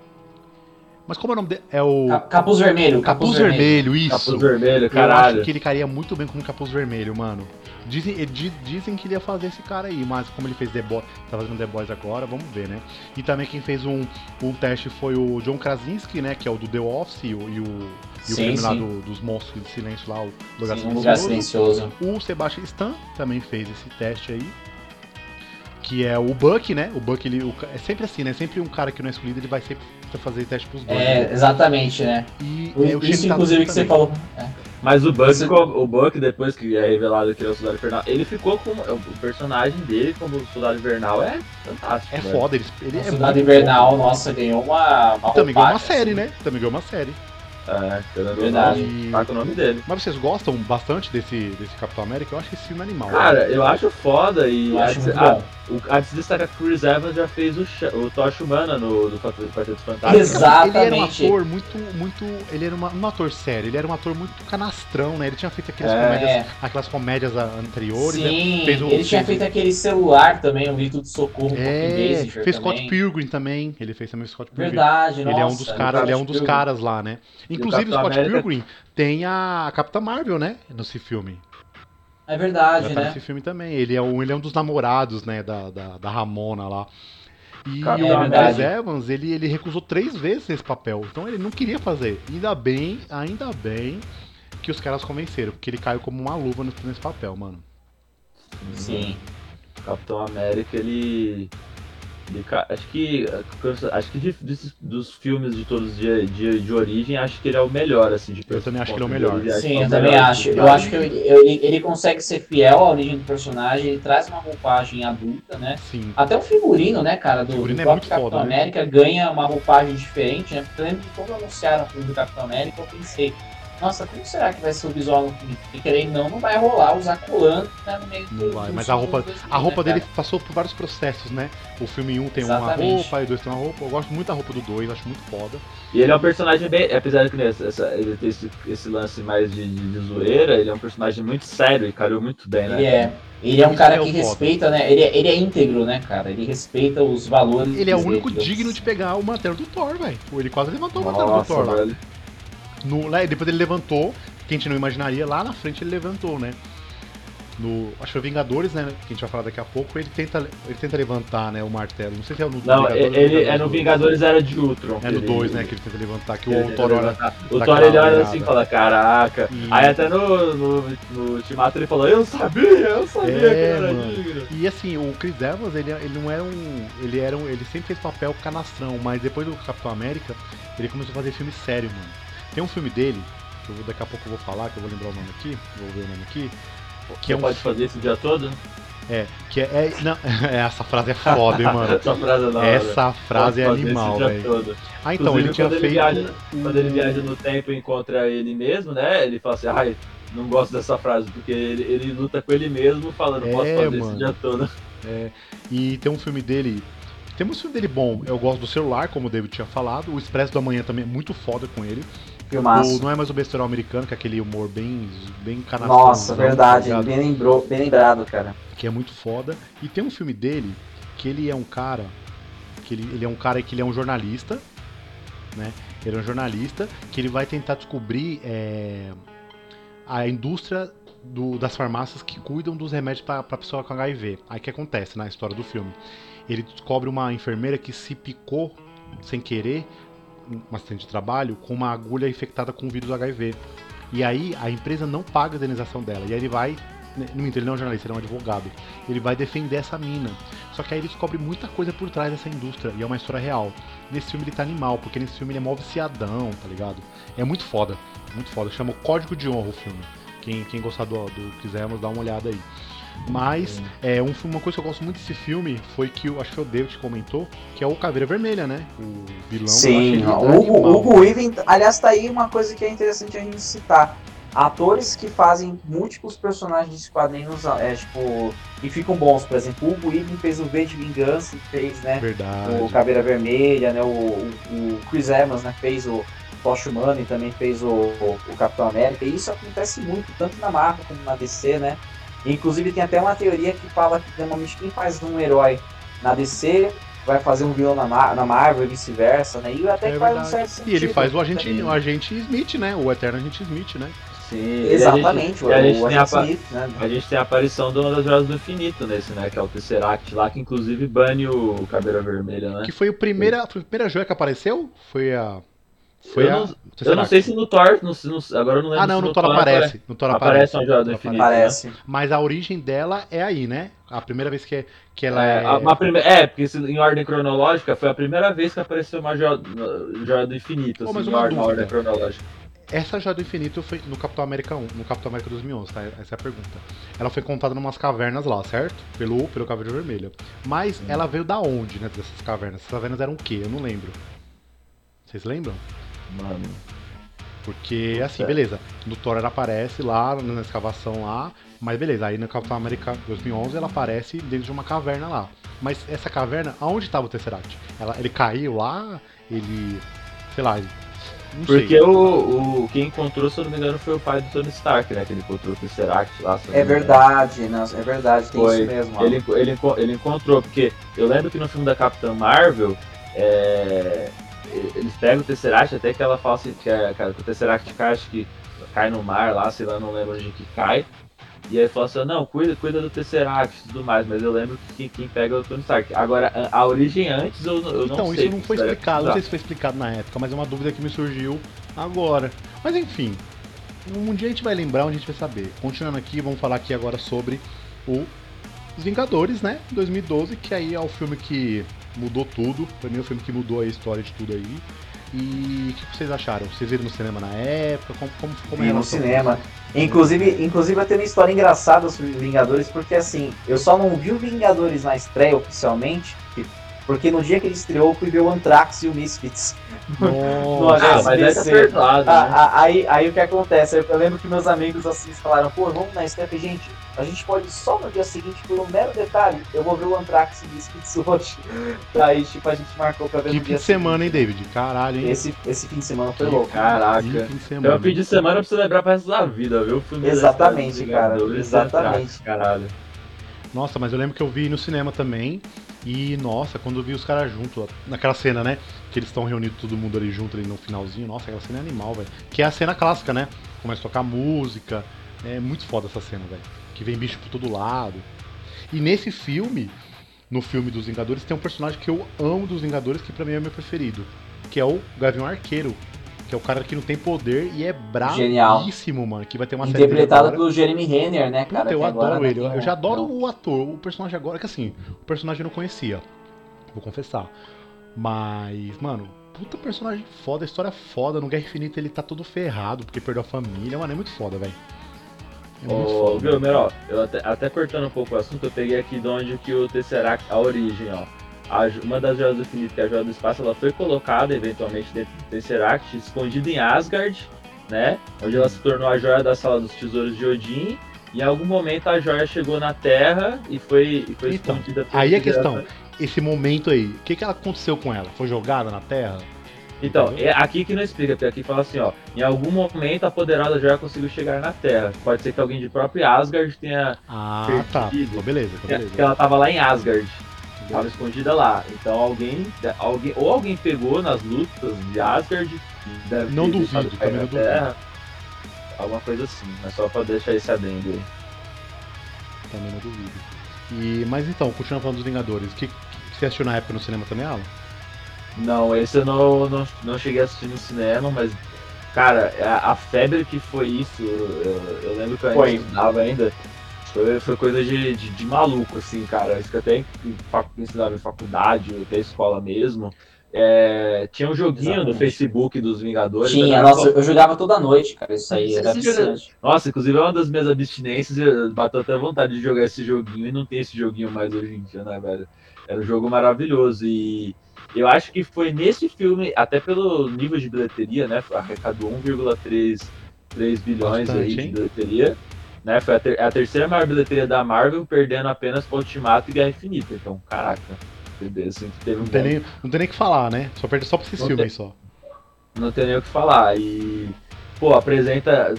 Mas como é o nome dele? É o. Ca- Capuz Vermelho. Capuz Vermelho, isso. Capuz Vermelho, Eu caralho. acho que ele cairia muito bem como Capuz Vermelho, mano. Dizem, di- dizem que ele ia fazer esse cara aí, mas como ele fez The Boys, tá fazendo The Boys agora, vamos ver, né? E também quem fez um, um teste foi o John Krasinski, né? Que é o do The Office e o, e o, e o Sim, filme lá sim. do- dos monstros de silêncio lá, o Lugar Sim, lugar Silencioso. O Sebastian Stan também fez esse teste aí. Que é o Buck, né? O Buck, ele, o é sempre assim, né? Sempre um cara que não é escolhido, ele vai sempre fazer teste pros dois. É, né? exatamente, né? E é, o Isso, inclusive, que você falou. Mas o Buck, Você- o Buck, depois que é revelado que ele é o Soldado Invernal, ele ficou com. O personagem dele como Soldado Invernal é fantástico. É velho. foda, ele, ele A é muito Invernal, bom. nossa, ganhou uma, uma Também ganhou uma roupagem, série, assim. né? Também ganhou uma série. É, querendo ou Verdade. não, com o nome dele. Mas vocês gostam bastante desse, desse Capitão América? Eu acho esse filme animal. Cara, eu acho foda e Eu acho muito a, bom. O, antes de destacar que o Chris Evans já fez o, o Tocha Humana no do Quarteto Quarteto Fantástico. Exato. Ele era um Exatamente. ator muito, muito. Ele era uma, um ator sério, ele era um ator muito canastrão, né? Ele tinha feito aquelas É. comédias, aquelas comédias anteriores, né? Sim, Fez o- ele tinha fez o- feito aquele celular também, um grito de socorro É, fez Scott Pilgrim também. Ele fez também o Scott Pilgrim. Verdade, Ele nossa. é um dos caras, ele é um dos Scott caras lá, né? Inclusive o Scott América- Pilgrim tem a Capitã Marvel, né? Nesse filme. É verdade, tá né? nesse filme também. Ele é um, ele é um dos namorados, né, da, da, da Ramona lá. E Capitão o América. Chris Evans, ele, ele recusou três vezes esse papel. Então ele não queria fazer. Ainda bem, ainda bem que os caras convenceram, porque ele caiu como uma luva nesse nesse papel, mano. Sim. Capitão América, ele. Acho que acho que de, de, dos filmes de todos de, de, de, origem, acho que ele é o melhor, assim, de Eu também acho que ele é o melhor. Sim, é eu também acho. Eu acho que ele, ele consegue ser fiel à origem do personagem, ele traz uma roupagem adulta, né? Sim. Até o figurino, né, cara, do, do é próprio Capitão foda, né? América né? ganha uma roupagem diferente, né? Porque eu lembro que quando anunciaram o filme do Capitão América, eu pensei, nossa, como será que vai ser o visual no filme? E querendo não, não vai rolar usar colando né, no meio Não do, vai, do mas a roupa, filme, a roupa né, dele passou por vários processos, né? O filme 1 tem Exatamente. uma roupa, e o 2 tem uma roupa. Eu gosto muito da roupa do 2, acho muito foda. E ele é um personagem bem. Apesar de que essa, ele ter esse, esse lance mais de, de, de, zoeira, ele é um personagem muito sério e caiu muito bem, né? Ele é. Ele é um cara é que respeita, né? Ele é, ele é íntegro, né, cara? Ele respeita os valores. Ele é o único digno de pegar o martelo do Thor, velho. Ele quase levantou o martelo do Thor lá. No, lá, depois ele levantou, que a gente não imaginaria, lá na frente ele levantou, né? No, acho que foi Vingadores, né? Que a gente vai falar daqui a pouco, ele tenta, ele tenta levantar, né, o martelo. Não sei se é no Não, Vingadores, ele, ou é no. Vingadores Era de Ultron. É no ele- 2, né, que ele tenta levantar, que o Thor olha. O Thor ele olha assim e fala, caraca. E- Aí até no, no, no Ultimato ele falou, eu sabia, eu sabia que É, era mano. digno. E assim, o Chris Evans, ele, ele não era um. Ele era um, Ele sempre fez papel canastrão, mas depois do Capitão América, ele começou a fazer filme sério, mano. Tem um filme dele, que eu vou, daqui a pouco eu vou falar, que eu vou lembrar o nome aqui, vou ver o nome aqui. Que é um pode fazer isso o dia todo? É, que é. é não, essa frase é foda, hein, mano. Essa frase é da hora. Essa frase é fazer animal, velho. Ah, então, ele Inclusive, tinha quando feito. viaja, quando ele viaja no tempo e encontra ele mesmo, né? Ele fala assim, ai, não gosto dessa frase, porque ele, ele luta com ele mesmo falando, posso É, fazer mano. o dia todo. E tem um filme dele. Tem um filme dele bom. Eu gosto do celular, como o David tinha falado. O Expresso do Amanhã também é muito foda com ele. Filmaço. O Não é mais o besterol americano, que é aquele humor bem, bem canastrão. Nossa, tá verdade. ligado? Bem, lembrou, bem lembrado, cara. que é muito foda. E tem um filme dele que ele é um cara que ele, ele é um cara que ele é um jornalista, né? Ele é um jornalista que ele vai tentar descobrir é, a indústria do- das farmácias que cuidam dos remédios para pessoa com HIV. Aí que acontece na história do filme? Ele descobre uma enfermeira que se picou sem querer, um acidente de trabalho, com uma agulha infectada com o vírus HIV. E aí a empresa não paga a indenização dela. E aí ele vai. Não, ele não é um jornalista, ele é um advogado. Ele vai defender essa mina. Só que aí ele descobre muita coisa por trás dessa indústria. E é uma história real. Nesse filme ele tá animal, porque nesse filme ele é mó viciadão, tá ligado? É muito foda. Muito foda. Chama o Código de Honra o filme. Quem, quem gostar do, do quisermos, dá uma olhada aí. Mas é, um, filme- uma coisa que eu gosto muito desse filme foi que o- acho que foi o David que comentou, que é o Caveira Vermelha, né? O vilão. eu Sim, o ele Hugo. Hugo Weaving, aliás, tá aí uma coisa que é interessante a gente citar. Atores que fazem múltiplos personagens de quadrinhos, é, tipo, e ficam bons. Por exemplo, o Hugo Weaving fez o V de Vingança, fez, né, Verdade. o Caveira Vermelha, né, o, o, o Chris Evans, né, fez o Tosh Humano e também fez o, o, o Capitão América. E isso acontece muito, tanto na Marvel como na DC, né. Inclusive tem até uma teoria que fala que normalmente quem faz um herói na DC vai fazer um vilão na, Mar- na Marvel e vice-versa, né? E até É que faz um certo sentido. E ele faz o agente, também. o agente Smith, né? O eterno agente Smith, né? Sim, Exatamente, E a gente, o, o a gente tem a, Smith, né? a gente tem a aparição de uma das joias do infinito nesse, né? Que é o Tesseract lá, que inclusive bane o Caveira Vermelha, né? Que foi a primeira, foi a primeira joia que apareceu? Foi a. Foi Eu a. não- Eu não sei se no Thor, no, no- agora eu não lembro Ah, não, se no Thor apare- aparece. No Thor aparece aparece. No infinito. aparece. Parece. Mas a origem dela é aí, né? A primeira vez que, que ela É, é. prime- é, porque em ordem cronológica foi a primeira vez que apareceu uma joia, do infinito, Oh, assim, mas em uma ordem, ordem cronológica. Essa joia do infinito foi no Capitão América 1, no Capitão América 2011, tá? Essa é a pergunta. Ela foi contada numas cavernas lá, certo? Pelo, pelo Caveira Vermelha. Mas ela veio da onde, né? Dessas cavernas? Essas cavernas eram o quê? Eu não lembro. Vocês lembram? Mano, Porque, assim, beleza. No Thor ela aparece lá, na escavação lá. Mas beleza, aí no Capitão América 2011 ela aparece dentro de uma caverna lá. Mas essa caverna, aonde estava o Tesseract? Ela, ele caiu lá? Ele. Sei lá. Não Porque sei. o, o quem encontrou, se eu não me engano, foi o pai do Tony Stark, né? Que ele encontrou o Tesseract lá. não É verdade, né? É verdade, tem Foi. isso mesmo. Ele, ele, ele encontrou, porque eu lembro que no filme da Capitã Marvel, é, eles pegam o Tesseract, até que ela fala assim, que, é, que o Tesseract cai, acho que cai no mar lá, sei lá, não lembro onde que cai. E aí fala assim, não, cuida, cuida do Tesseract e tudo mais, mas eu lembro que quem, pega é o Tony Stark. Agora, a, a origem antes eu, eu não Então, sei. isso não foi explicado, não pesquisar. sei se foi explicado na época, mas é uma dúvida que me surgiu agora. Mas enfim, um dia a gente vai lembrar, um dia a gente vai saber. Continuando aqui, vamos falar aqui agora sobre o Os Vingadores, né? 2012, que aí é o filme que mudou tudo. Pra mim é um filme que mudou a história de tudo aí. E o que vocês acharam? Vocês viram no cinema na época? Como, como, como Vi no cinema. Inclusive, inclusive vai ter uma história engraçada sobre Vingadores, porque assim, eu só não vi o Vingadores na estreia oficialmente, porque no dia que ele estreou, eu fui ver o Anthrax e o Misfits. No ah, mas é perdoado, né? aí, aí o que acontece? Eu, lembro que meus amigos assim falaram, pô, vamos na estreia, gente, a gente pode só no dia seguinte, por um mero detalhe, eu vou ver o Anthrax e Misfits hoje. Aí, tipo, a gente marcou pra ver que no dia fim de semana, hein, David? Caralho, hein? Esse, esse fim de semana foi que louco. Caraca. Fim de semana. É um fim de semana pra você lembrar pra resto da vida, viu? O Exatamente, cara. Exatamente. Caralho. Nossa, mas eu lembro que eu vi no cinema também. E nossa, quando eu vi os caras juntos, naquela cena, né? Que eles estão reunidos todo mundo ali junto ali no finalzinho, nossa, aquela cena é animal, velho. Que é a cena clássica, né? Começa a tocar música. É muito foda essa cena, velho. Que vem bicho por todo lado. E nesse filme, no filme dos Vingadores, tem um personagem que eu amo dos Vingadores, que pra mim é meu preferido. Que é o Gavião Arqueiro. Que é o cara que não tem poder e é bravíssimo, mano. Que vai ter uma Interpretado pelo Jeremy Renner, né, cara? Puta, eu adoro ele. Eu, já adoro o ator, o personagem agora, que assim, o personagem eu não conhecia. Vou confessar. Mas, mano, puta personagem foda, história foda. No Guerra Infinita ele tá todo ferrado porque perdeu a família. Mano, é muito foda, velho. É Ô. Viu, Mero, eu até, até cortando um pouco o assunto, eu peguei aqui de onde que o Tesseract, a origem, ó a, uma das joias do infinito, que é a joia do espaço, ela foi colocada eventualmente dentro do Tesseract, escondida em Asgard, né? Onde ela se tornou a joia da sala dos tesouros de Odin. E em algum momento a joia chegou na Terra e foi, e foi então, escondida. Aí a questão, esse momento aí, o que, que aconteceu com ela? Foi jogada na Terra? Então, é aqui que não explica, porque aqui fala assim, ó, em algum momento a poderosa joia conseguiu chegar na Terra. Pode ser que alguém de próprio Asgard tenha. Ah, tá. Então, beleza, então beleza. Que ela tava lá em Asgard. Tava escondida lá. Então alguém, alguém. Ou alguém pegou nas lutas de Asgard. Deve não duvido, também não duvido. Alguma coisa assim, mas só pra deixar esse adendo aí. Também não duvido. E, mas então, continuando falando dos Vingadores, o que, que, você assistiu na época no cinema também, Alan? Não, esse eu não, não, não cheguei a assistir no cinema, mas Cara, a, a, febre que foi isso, eu, eu lembro que eu ainda estudava ainda. Foi, foi coisa de, de, de, maluco, assim, cara. Isso que até ensinava em faculdade, até escola mesmo. É, tinha um joguinho Exatamente. no Facebook dos Vingadores. Tinha, nossa, eu jogava toda noite, cara. Isso aí era Nossa, inclusive é uma das minhas abstinências. Bateu até vontade de jogar esse joguinho e não tem esse joguinho mais hoje em dia, né, velho? Era um jogo maravilhoso. E eu acho que foi nesse filme, até pelo nível de bilheteria, né? Arrecadou 1,3 bilhões Bastante, aí de hein? bilheteria. Né? Foi a, ter a, terceira maior bilheteria da Marvel, perdendo apenas para Ultimato e Guerra Infinita. Então, caraca, assim, teve um não, tem nem, não tem nem que falar, né? Só perde só pra esses filmes tem, só. Não tem nem o que falar. E, pô, apresenta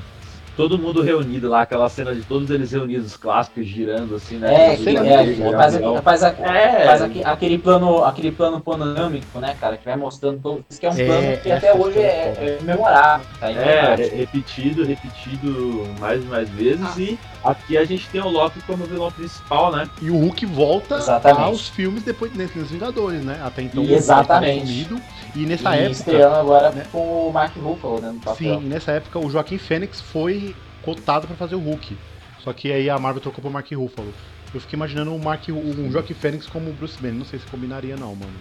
todo mundo reunido lá, aquela cena de todos eles reunidos, clássicos, girando assim, né? É, que, é, faz, faz, a, é. faz aquele plano, aquele plano panorâmico, né, cara, que vai mostrando todo. Isso que é um é, plano que até hoje é, é memorável. Tá? É, repetido, repetido mais e mais vezes. Ah. E aqui a gente tem o Loki como vilão principal, né? E o Hulk volta Exatamente. aos filmes depois desses Vingadores, né? Até então e Exatamente. o e nessa e época. Estreando agora né? com o Mark Ruffalo, né? No Sim, nessa época o Joaquim Fênix foi cotado para fazer o Hulk. Só que aí a Marvel trocou pro Mark Ruffalo. Eu fiquei imaginando o Mark, o Joaquim Fênix como o Bruce Banner. Não sei se combinaria não, mano.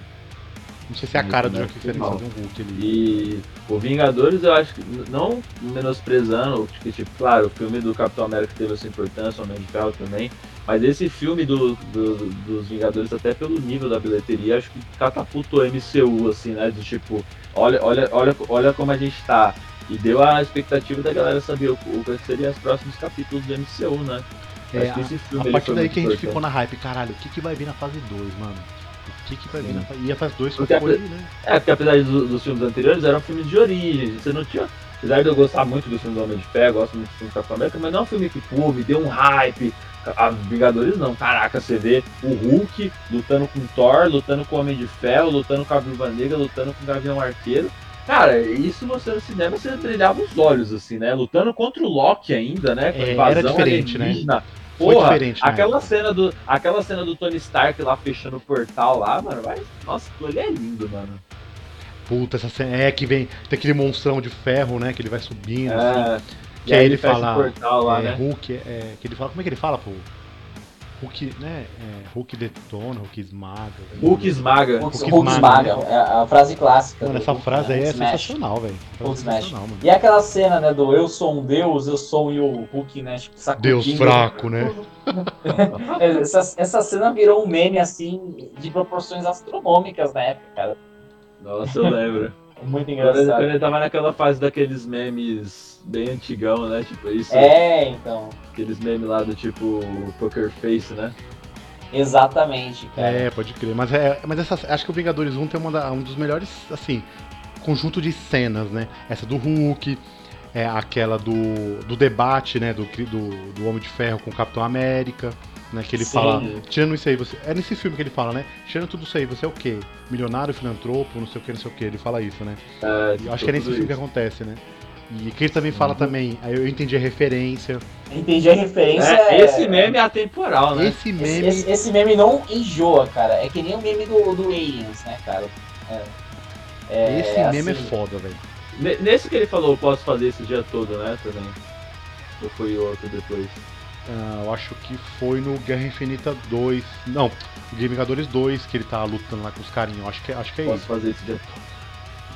Não sei se é a cara do Joaquim Fênix fazer um Hulk ali. E o Vingadores eu acho que, não menosprezando, porque, tipo, claro, o filme do Capitão América teve essa importância, o Homem de Ferro também, mas esse filme do, do, dos Vingadores, até pelo nível da bilheteria, acho que catapultou a MCU, assim, né? De tipo, olha, olha, olha, olha como a gente tá. E deu a expectativa da galera saber o, o que seriam os próximos capítulos do MCU, né? É, a, a partir daí que a gente ficou na hype, caralho, o que, que vai vir na fase 2, mano? O que, que vai Sim. vir na fase. E a fase 2 foi aí, né? É, porque apesar dos, dos filmes anteriores, eram filmes de origem, você não tinha apesar de eu gostar muito do filme do Homem de Ferro, gosto muito do filme do Capitão América, mas não é um filme que, pô, me deu um hype, a Vingadores não, caraca, você vê o Hulk lutando com Thor, lutando com o Homem de Ferro, lutando com a Viúva Negra, lutando com o Gavião Arqueiro. Cara, isso você no cinema você brilhava os olhos, assim, né? Lutando contra o Loki ainda, né? Com a é, invasão era diferente, né? alienígena. né? Porra, Foi diferente, aquela cena do aquela cena do Tony Stark lá fechando o portal lá, mano, mas, nossa, ali é lindo, mano. Puta, essa cena é que vem tem aquele monstrão de ferro, né, que ele vai subindo é. assim. Que aí, aí ele fala. Lá, é, né? Hulk, é, que ele fala. Como é que ele fala, pô? Hulk, né? É, Hulk detona, Hulk esmaga. Hulk esmaga. Hulk, Hulk Hulk esmaga, esmaga, é a, frase clássica. Mano, essa Hulk, frase né? aí é smash. sensacional, velho. Frase Hulk é smash. mano. E aquela cena, né, do eu sou um deus, eu sou um e o Hulk, né, sacudindo. Deus fraco, né? essa, essa cena virou um meme, assim, de proporções astronômicas na época, cara. Nossa, eu lembro. É muito engraçado. quando ele tava naquela fase daqueles memes bem antigão, né? Tipo, isso. É, então, Aqueles memes lá do tipo Poker Face, né? exatamente, cara. É, pode crer. Mas, é, mas essa, acho que o Vingadores 1 tem uma da- um dos melhores, assim, conjunto de cenas, né? Essa do Hulk, é aquela do, do debate, né? Do, do, do Homem de Ferro com o Capitão América, né? Que ele Sim. fala, tirando isso aí, você. É nesse filme que ele fala, né? Tirando tudo isso aí, você é o quê? Milionário, filantropo, não sei o que, não sei o que. Ele fala isso, né? É, eu acho que é nesse filme que acontece, né? E que ele também fala Uhum. também, aí eu entendi a referência. Entendi a referência. É, esse meme é atemporal, né? Esse Esse, meme. esse- esse meme não enjoa, cara. É que nem o meme do, do Aliens, né, cara? É. É, esse meme é assim, foda, velho. Ne- Nesse que ele falou, posso fazer esse dia todo, né? Também. Ou foi outro depois? Ah, eu acho que foi no Guerra Infinita 2. Não, Vingadores 2 que ele tá lutando lá com os carinhos. Acho que, acho que é Posso isso. fazer esse dia todo.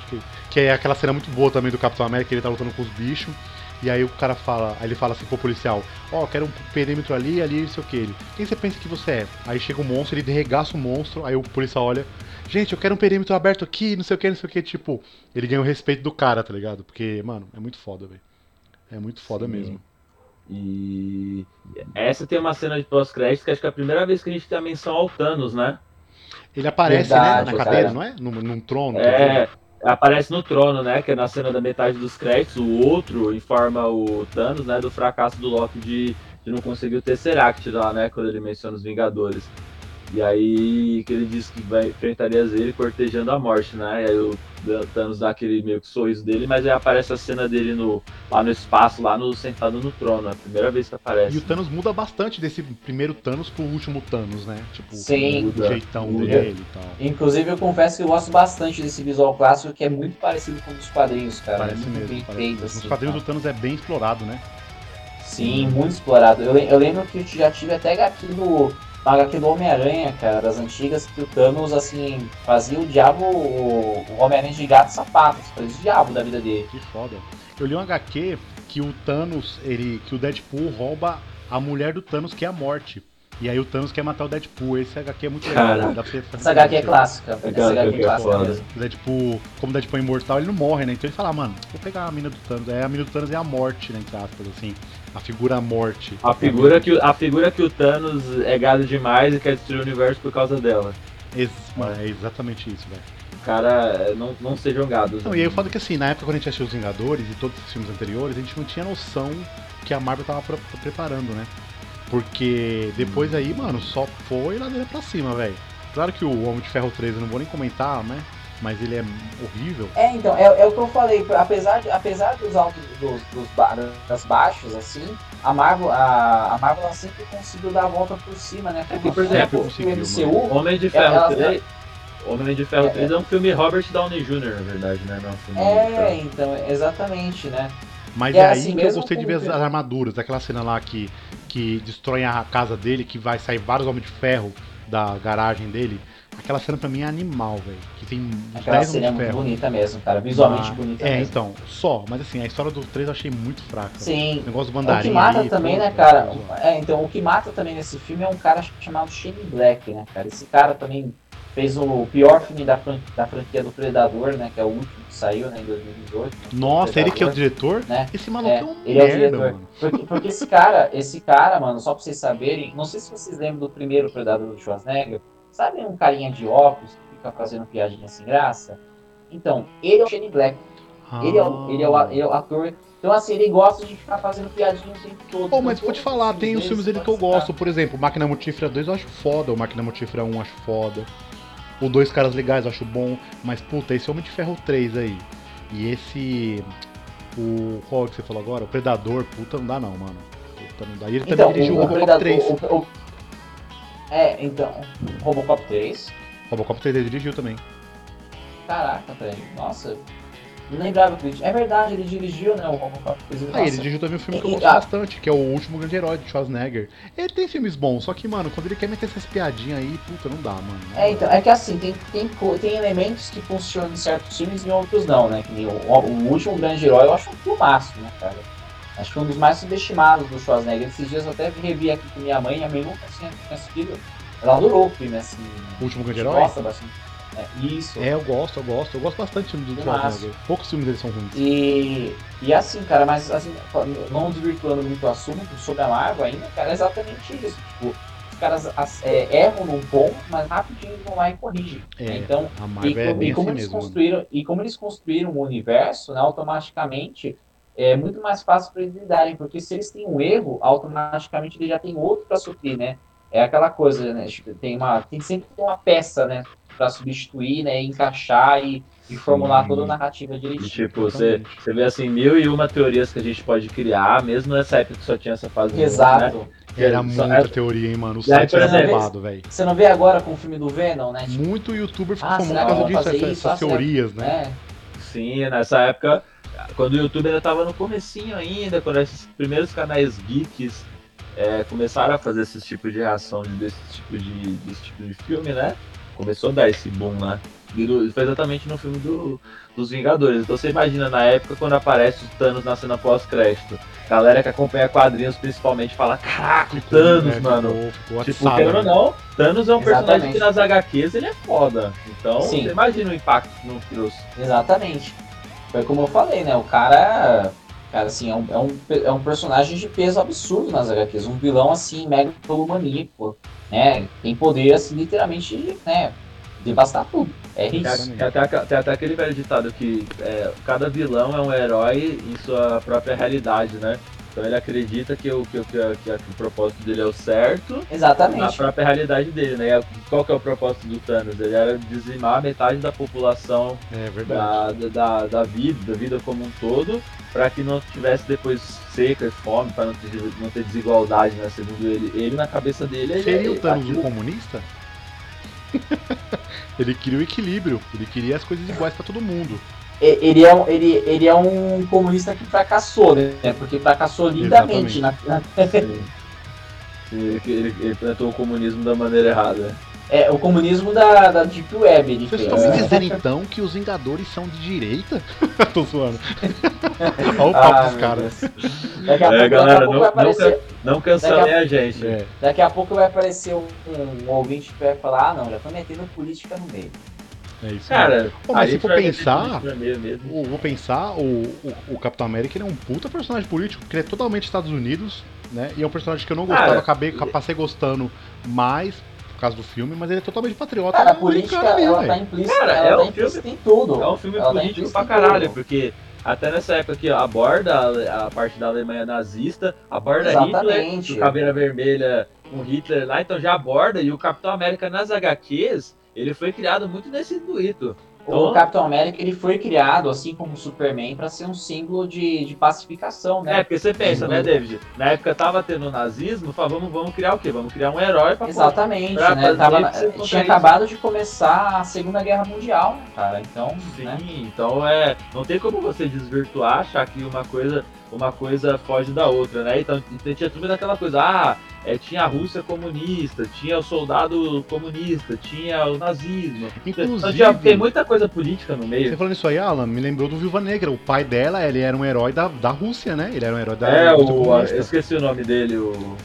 Que, que é aquela cena muito boa também do Capitão América, ele tá lutando com os bichos. E aí o cara fala, aí ele fala assim pro policial, ó, eu quero um perímetro ali, ali, não sei o que. Ele, quem você pensa que você é? Aí chega um monstro, ele derregaça o monstro, aí o policial olha, gente, eu quero um perímetro aberto aqui, não sei o que, não sei o que, tipo, ele ganha o respeito do cara, tá ligado? Porque, mano, é muito foda, velho. É muito foda Sim. mesmo. E essa tem uma cena de pós-crédito que acho que é a primeira vez que a gente tem a menção ao Thanos, né? Ele aparece, Verdade, né, na cadeira, cara. não é? Num, num trono. quer dizer. Aparece no trono, né? Que é na cena da metade dos créditos. O outro informa o Thanos, né? Do fracasso do Loki de, de não conseguir o Tesseract lá, né? Quando ele menciona os Vingadores. E aí que ele diz que vai enfrentaria ele cortejando a morte, né? E aí o Thanos dá aquele meio que sorriso dele, mas aí aparece a cena dele no, lá no espaço, lá no sentado no trono. É a primeira vez que aparece. E o Thanos muda bastante desse primeiro Thanos pro último Thanos, né? Tipo, Sim. o Muda, jeitão muda. dele e tal. Inclusive, eu confesso que eu gosto bastante desse visual clássico, que é muito parecido com o dos quadrinhos, cara. Parece é muito mesmo. bem parece feito, assim. Nos quadrinhos tá? do Thanos é bem explorado, né? Sim, muito explorado. Eu, eu lembro que eu já tive até HQ do, uma HQ do Homem-Aranha, cara, das antigas, que o Thanos, assim, fazia o diabo, o, o Homem-Aranha de gato e sapatos, fazia o diabo da vida dele. Que foda. Eu li um HQ que o Thanos, ele. que o Deadpool rouba a mulher do Thanos, que é a morte. E aí o Thanos quer matar o Deadpool. Esse HQ é muito legal. Dá pra você fazer Essa HQ é isso. clássica. Essa HQ é é clássica mesmo. O Deadpool, como o Deadpool é imortal, ele não morre, né? Então ele fala, ah, mano, vou pegar a mina do Thanos. É, a mina do Thanos é a morte, né? Entre aspas, assim. A figura morte. A figura, que, o- a figura que o Thanos é gado demais e quer destruir o universo por causa dela. Ex- mano, é exatamente isso, velho. O cara é, não, não sejam gados. Não, e aí eu falo que assim, na época quando a gente assistiu Os Vingadores e todos os filmes anteriores, a gente não tinha noção que a Marvel tava preparando, né? Porque depois aí, mano, só foi ladeira pra cima, velho. Claro que o Homem de Ferro 3 eu não vou nem comentar, né? Mas ele é horrível. É, então, é, é o que eu falei, apesar, de, apesar dos altos, dos, dos das baixos, assim, a Marvel, a, a Marvel ela sempre conseguiu dar a volta por cima, né? É que, por exemplo, o MCU, Homem de Ferro Ela- 3. Homem de Ferro É, 3 é um filme Robert Downey Jr., na verdade, né? Não é um filme Homem de é, então, exatamente, né? Mas é, é aí assim que eu gostei de ver as, as armaduras, aquela cena lá que, que destrói a casa dele, que vai sair vários homens de ferro da garagem dele. Aquela cena pra mim é animal, velho. Que tem uns Aquela 10 cena é muito bonita mesmo, cara, visualmente Ah, bonita É, mesmo. então, só. Mas assim, a história do 3 eu achei muito fraca. Sim, O negócio do O que mandarim mata ali, também, né, cara? É, então, o que mata também nesse filme é um cara chamado Shane Black, né, cara? Esse cara também fez o pior filme da, fran- da franquia do Predador, né? Que é o último que saiu, né, em 2018. Nossa, ele que é o Predador, diretor? Né? Esse maluco é, É, um ele é o merda, diretor. mano. Porque, porque esse cara, esse cara, mano, só pra vocês saberem, não sei se vocês lembram do primeiro Predador do Schwarzenegger. Sabe um carinha de óculos que fica fazendo piadinha sem graça? Então, ele é o Shane Black. Ele é, o, ele, é o, ele é o ator. Então, assim, ele gosta de ficar fazendo piadinha o tempo todo. Pô, mas Então, vou te falar, tem os filmes dele que eu gosto. Por exemplo, Máquina Mortífera 2 eu acho foda, o Máquina Mortífera 1 eu acho foda. O Dois Caras Legais eu acho bom. Mas, puta, esse Homem de Ferro 3 aí. E esse. O. Qual é que você falou agora? O Predador, puta, não dá não, mano. Puta, não dá. E ele Então, também dirigiu o Robocop Predador- 3. o- o- é, então, Robocop 3. Robocop 3 ele dirigiu também. Caraca, velho. Nossa. Não lembrava que ele... É verdade, ele dirigiu, né? O Robocop. Ah, ele dirigiu também um filme que eu gosto bastante, que é O Último Grande Herói, de Schwarzenegger. Ele tem filmes bons, só que, mano, quando ele quer meter essas piadinhas aí, puta, não dá, mano. É, então, é que assim, tem, tem, tem elementos que funcionam em certos filmes e em outros não, né? Que nem o, o último grande herói eu acho um filmaço, né, cara? Acho que um dos mais subestimados do Schwarzenegger. Esses dias eu até revi aqui com minha mãe, minha mãe nunca tinha assistido. Ela adorou o filme, assim. O Último Grande a Herói? Gosta bastante. É, isso. É, eu gosto, eu gosto. Eu gosto bastante do filme do. Schwarzenegger. Poucos filmes dele são ruins. E, e assim, cara, mas assim, não desvirtuando muito o assunto sobre a Marvel ainda, cara, é exatamente isso. Tipo, os caras as- é, erram num ponto, mas rapidinho eles vão lá e corrigem. né? É, Então, a E, é e como assim eles mesmo. mano. construíram e como eles construíram o universo, né, automaticamente é muito mais fácil para eles lidarem, porque se eles têm um erro, automaticamente eles já têm outro para suprir, né? É aquela coisa, né? Tem uma tem sempre uma peça, né, para substituir, né, encaixar e, e formular Sim. toda a narrativa E, direitinho. tipo, você, você vê assim, mil e uma teorias que a gente pode criar, mesmo nessa época que só tinha essa fase do mundo, né? Exato. Era muita é- teoria, hein, mano. O aí, site era bombado, velho. Você não vê agora com o filme do Venom, né? Tipo, Muito youtuber ficou Ah, famoso por causa disso, essas, isso? essas Ah, teorias, né? é, Sim, nessa época, quando o YouTube ainda tava no comecinho ainda, quando esses primeiros canais geeks é, começaram a fazer esse tipo de reação de- desse tipo de, desse tipo de filme, né? Começou a dar esse boom, né? E foi exatamente no filme do- dos Vingadores. Então você imagina na época quando aparece o Thanos na cena pós-crédito. Galera que acompanha quadrinhos principalmente fala, caraca, o Thanos, É, mano. Ficou, ficou Tipo, querendo ou né? não, Thanos é um personagem Exatamente. que nas HQs ele é foda. Então, Sim. você imagina o impacto que não trouxe. Exatamente. Foi como eu falei, né? O cara, cara assim, é um, é um, é um personagem de peso absurdo nas HQs. Um vilão, assim, megalomaníaco, né? Tem poder, assim, literalmente, de, né? Devastar tudo. É isso. tem até, tem até aquele velho ditado que é, cada vilão é um herói em sua própria realidade, né? Então ele acredita que o, que, o- que, o- que o propósito dele é o certo na Exatamente. própria realidade dele, né? Qual que é o propósito do Thanos? Ele era dizimar metade da população É verdade. da, da, da vida, da vida como um todo, para que não tivesse depois seca e fome, para não ter, não ter desigualdade, né? Segundo ele. Ele na cabeça dele ele Seria o ele- Thanos um aquilo- comunista? ele queria o equilíbrio, ele queria as coisas iguais pra todo mundo. E- Ele é, um, ele, ele é um comunista que fracassou, né? Porque fracassou lindamente. Na, na- Sim. Ele, ele, ele implantou o comunismo da maneira errada. é, o comunismo da, da Deep Web. Ele Vocês fez. estão me É. dizendo então que os Vingadores são de direita? Tô zoando. Olha o Ah, papo dos meu caras. Daqui a, É, pouco, galera, daqui a pouco não- vai aparecer. Não cancelem a gente. É, Daqui a pouco vai aparecer um, um ouvinte que vai falar, ah não, já tô metendo política no meio. É isso. Cara, Pô, mas se for pensar-. O- vou pensar, o, o, o Capitão América ele é um puta personagem político, porque ele é totalmente Estados Unidos, né? E é um personagem que eu não gostava, Cara, acabei, passei gostando mais por causa do filme, mas ele é totalmente patriota Cara, a política, ali, ela tá implícita, Cara, ela é tá um implícita em tudo. É um filme Ela tá político implícita pra caralho, porque até nessa época que aborda a, a parte da Alemanha nazista, aborda Hitler, Exatamente. o Caveira Vermelha com Hitler lá, então já aborda, e o Capitão América nas HQs, ele foi criado muito nesse intuito. O Então- Capitão América ele foi criado, assim como o Superman, pra ser um símbolo de, de pacificação, É, né? porque você pensa, né, David? Na época tava tendo o nazismo, fala, vamos, vamos criar o quê? Vamos criar um herói pra Exatamente, pra né? Tava isso tinha isso. acabado de começar a Segunda Guerra Mundial, né, cara? Então, Sim, né? então é. Não tem como você desvirtuar, achar que uma coisa, uma coisa foge da outra, né? Então, então tinha tudo daquela coisa, ah, é, tinha a Rússia comunista, tinha o soldado comunista, tinha o nazismo. Então, Inclusive, tinha- tem muita coisa política no você meio. falando isso aí, Alan, me lembrou do Viúva Negra. O pai dela, ele era um herói da, da Rússia, né? Ele era um herói da É, Rússia o. comunista. Eu esqueci o nome dele, o.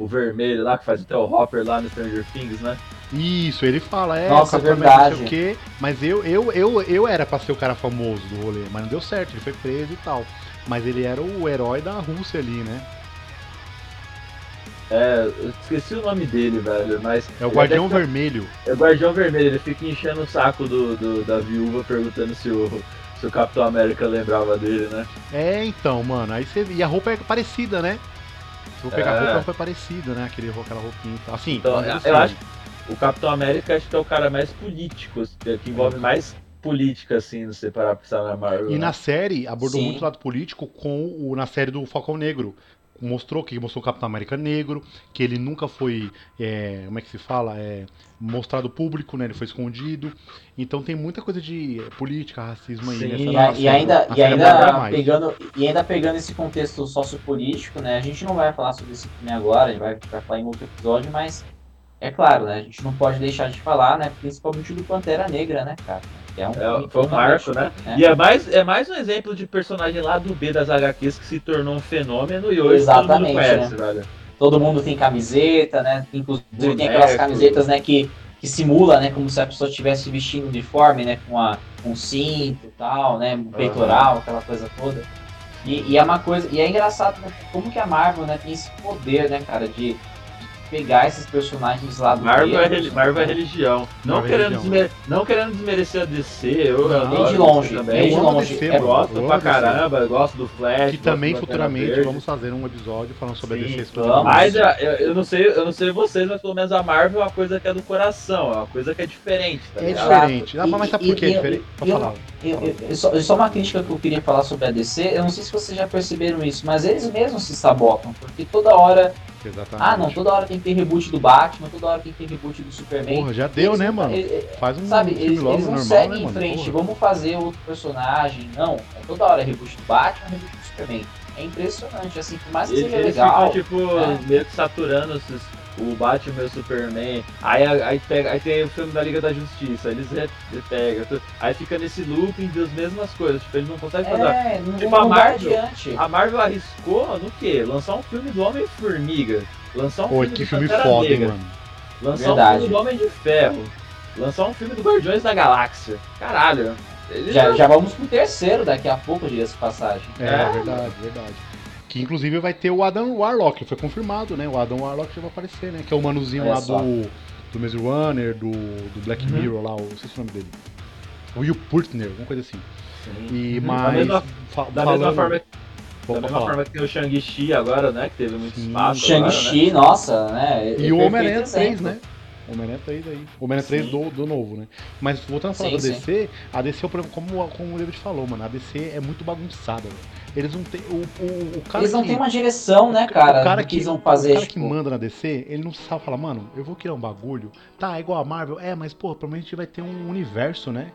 O vermelho lá, que faz até o Hopper lá no Stranger Things, né? Isso, ele fala, é, Nossa, América não sei verdade. o quê, mas eu, eu, eu, eu era pra ser o cara famoso do rolê, mas não deu certo, ele foi preso e tal. Mas ele era o herói da Rússia ali, né? É, eu esqueci o nome dele, velho, mas. É o Guardião até- Vermelho. É o Guardião Vermelho, ele fica enchendo o saco do, do- da viúva perguntando se o, se o Capitão América lembrava dele, né? É, então, mano, aí você. E a roupa é parecida, né? Se eu pegar É. a roupa, a roupa é parecida, né? Aquele, aquela roupinha e tal. Assim, Então, eu assim. acho que o Capitão América acho que é o cara mais político, que que envolve mais política, assim, no você parar pra pensar na Marvel. E né? na série abordou Sim. muito o lado político com o na série do Falcão Negro. mostrou que mostrou o Capitão América negro, que ele nunca foi, é, como é que se fala, é, mostrado público, né? Ele foi escondido. Então tem muita coisa de política, racismo aí Sim, nessa e, e ainda, e, ainda pegando, e ainda pegando esse contexto sociopolítico, né? A gente não vai falar sobre filme agora, a gente vai, vai falar em outro episódio, mas é claro, né? A gente não pode deixar de falar, né? Principalmente do Pantera Negra, né, cara? É um É, foi um marco, né? né? E é mais, é mais um exemplo de personagem lá do B das HQs que se tornou um fenômeno e hoje todo mundo Exatamente, conhece, velho. Todo mundo tem camiseta, né? Inclusive tem Boneco. aquelas camisetas, né, que, que simula, né, como se a pessoa estivesse vestindo uniforme, né, com, a, com cinto e tal, né, um peitoral, aquela coisa toda. E, e é uma coisa, e é engraçado, né, como que a Marvel, né, tem esse poder, né, cara, de pegar esses personagens lá do Marvel é, Marvel é religião. Não, Marvel é querendo religião. desmer- não querendo desmerecer a DC, eu nem de DC longe, também. nem de longe. DC, É, gosto pra DC. caramba, eu gosto do Flash. Que também futuramente Verde. vamos fazer um episódio falando sobre a Sim, DC vamos. exclusivamente. Mas a- eu, eu não sei, eu não sei vocês, mas pelo menos a Marvel é uma coisa que é do coração, é uma coisa que é diferente, tá É ligado? diferente. Ah, E- mas sabe e- por que é diferente? eu- falar. Eu- eu- eu só, só uma crítica que eu queria falar sobre a DC, eu não sei se vocês já perceberam isso, mas eles mesmos se sabotam, porque toda hora, Exatamente. ah não, toda hora tem que ter reboot do Batman, toda hora tem que ter reboot do Superman. Porra, já deu, Eles né, mano? e- e- Faz um Sabe, eles, eles não normal, seguem né, em mano? frente, Porra. vamos fazer outro personagem, não, é toda hora reboot do Batman, reboot do Superman. É impressionante, assim, por mais que Eles, seja eles legal, ficam, tipo, É. meio que saturando esses- o Batman e o Superman. Aí, aí, pega, aí tem o filme da Liga da Justiça, eles pegam. Aí fica nesse looping das mesmas coisas. Tipo, eles não conseguem fazer. é, não, Tipo, não a Marvel. adiante. A Marvel arriscou no quê? Lançar um filme do Homem-Formiga. Lançar um Pô, filme que do filme Pantera foda, hein, Negra, mano. Lançar Verdade. um filme do Homem de Ferro. Lançar um filme do Guardiões da Galáxia. Caralho. Eles Já, já vamos pro terceiro daqui a pouco, dias de passagem. É, É, verdade, verdade. Que inclusive vai ter o Adam Warlock, foi confirmado, né? O Adam Warlock já vai aparecer, né? Que é o manuzinho Olha lá só. do, do Maze Runner, do, do Black Uhum. Mirror lá, o, não sei se é o nome dele. O Will Purtner, alguma coisa assim. Sim. E Da mais. mesma- fa- Da falando, mesma forma Da mesma falar. forma que tem o Shang-Chi agora, né? Que teve muito Sim. espaço. agora, né? Shang-Chi, nossa, né? E o Homem-Aranha 3, exemplo. né? Homem-Aranha 3 aí. Homem-Aranha 3 Sim. do, do novo, né? Mas voltando a falar Sim, da sim. DC, a DC, é o problema, como, como o David falou, mano, a DC é muito bagunçada, velho. Eles não têm. O, o, o cara Eles não que, têm uma direção, né, cara? o cara do que, eles vão fazer. o cara que tipo, manda na DC, ele não sabe falar, mano, eu vou criar um bagulho. Tá, é igual a Marvel. É, mas, pô, provavelmente a gente vai ter um universo, né?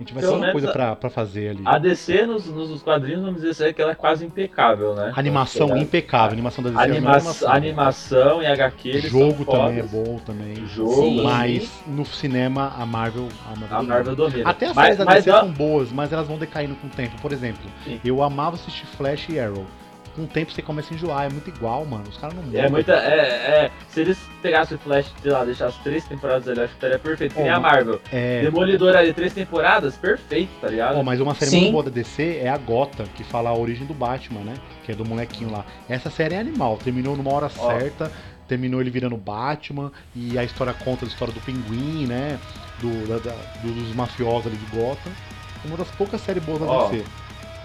A gente vai Pelo ter uma coisa pra, pra fazer ali. A DC nos, nos quadrinhos, vamos dizer assim, que ela é quase impecável, né? Animação Então, impecável, a animação da DC é Anima animação. animação e HQ, Jogo também é fodas. bom também. Jogo, Sim. Mas no cinema a Marvel. A Marvel, a Marvel domina. Até as séries da DC são boas, mas elas vão decaindo com o tempo. Por exemplo, Sim. eu amava assistir Flash e Arrow. Com o tempo você começa a enjoar, é muito igual, mano. Os caras não mudam. é muita. É, é, se eles pegassem o Flash, sei lá, deixassem três temporadas ali, acho que estaria perfeito. Que nem Ó, a Marvel. É, Demolidor ali, três temporadas, perfeito, tá ligado? Ó, mas uma série Sim. muito boa da DC é a Gota, que fala a origem do Batman, né? Que é do molequinho lá. Essa série é animal, terminou numa hora Ó. certa, terminou ele virando Batman, e a história conta a história do pinguim, né? Do, da- da- do- dos mafiosos ali de Gotham. Uma das poucas séries boas da Ó, DC.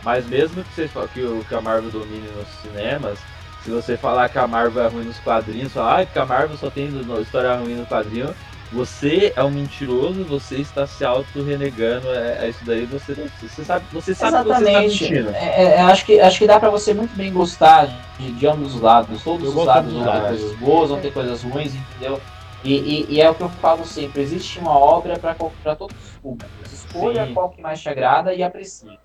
Mas mesmo que, você, fa- que, o, que a Marvel domine nos cinemas, se você falar que a Marvel é ruim nos quadrinhos, falar ah, que a Marvel só tem no- história ruim no quadrinho, você é um mentiroso, você está se auto-renegando, é, é isso daí, você, você sabe, você sabe que você está Exatamente. mentindo. É, é, acho, que, acho que dá pra você muito bem gostar de, de ambos os lados. Todos Eu os lados dos vão ter coisas boas, vão ter coisas ruins, entendeu? E, e- e é o que eu falo sempre: existe uma obra pra todos os públicos. Escolha Sim. qual que mais te agrada e aprecie.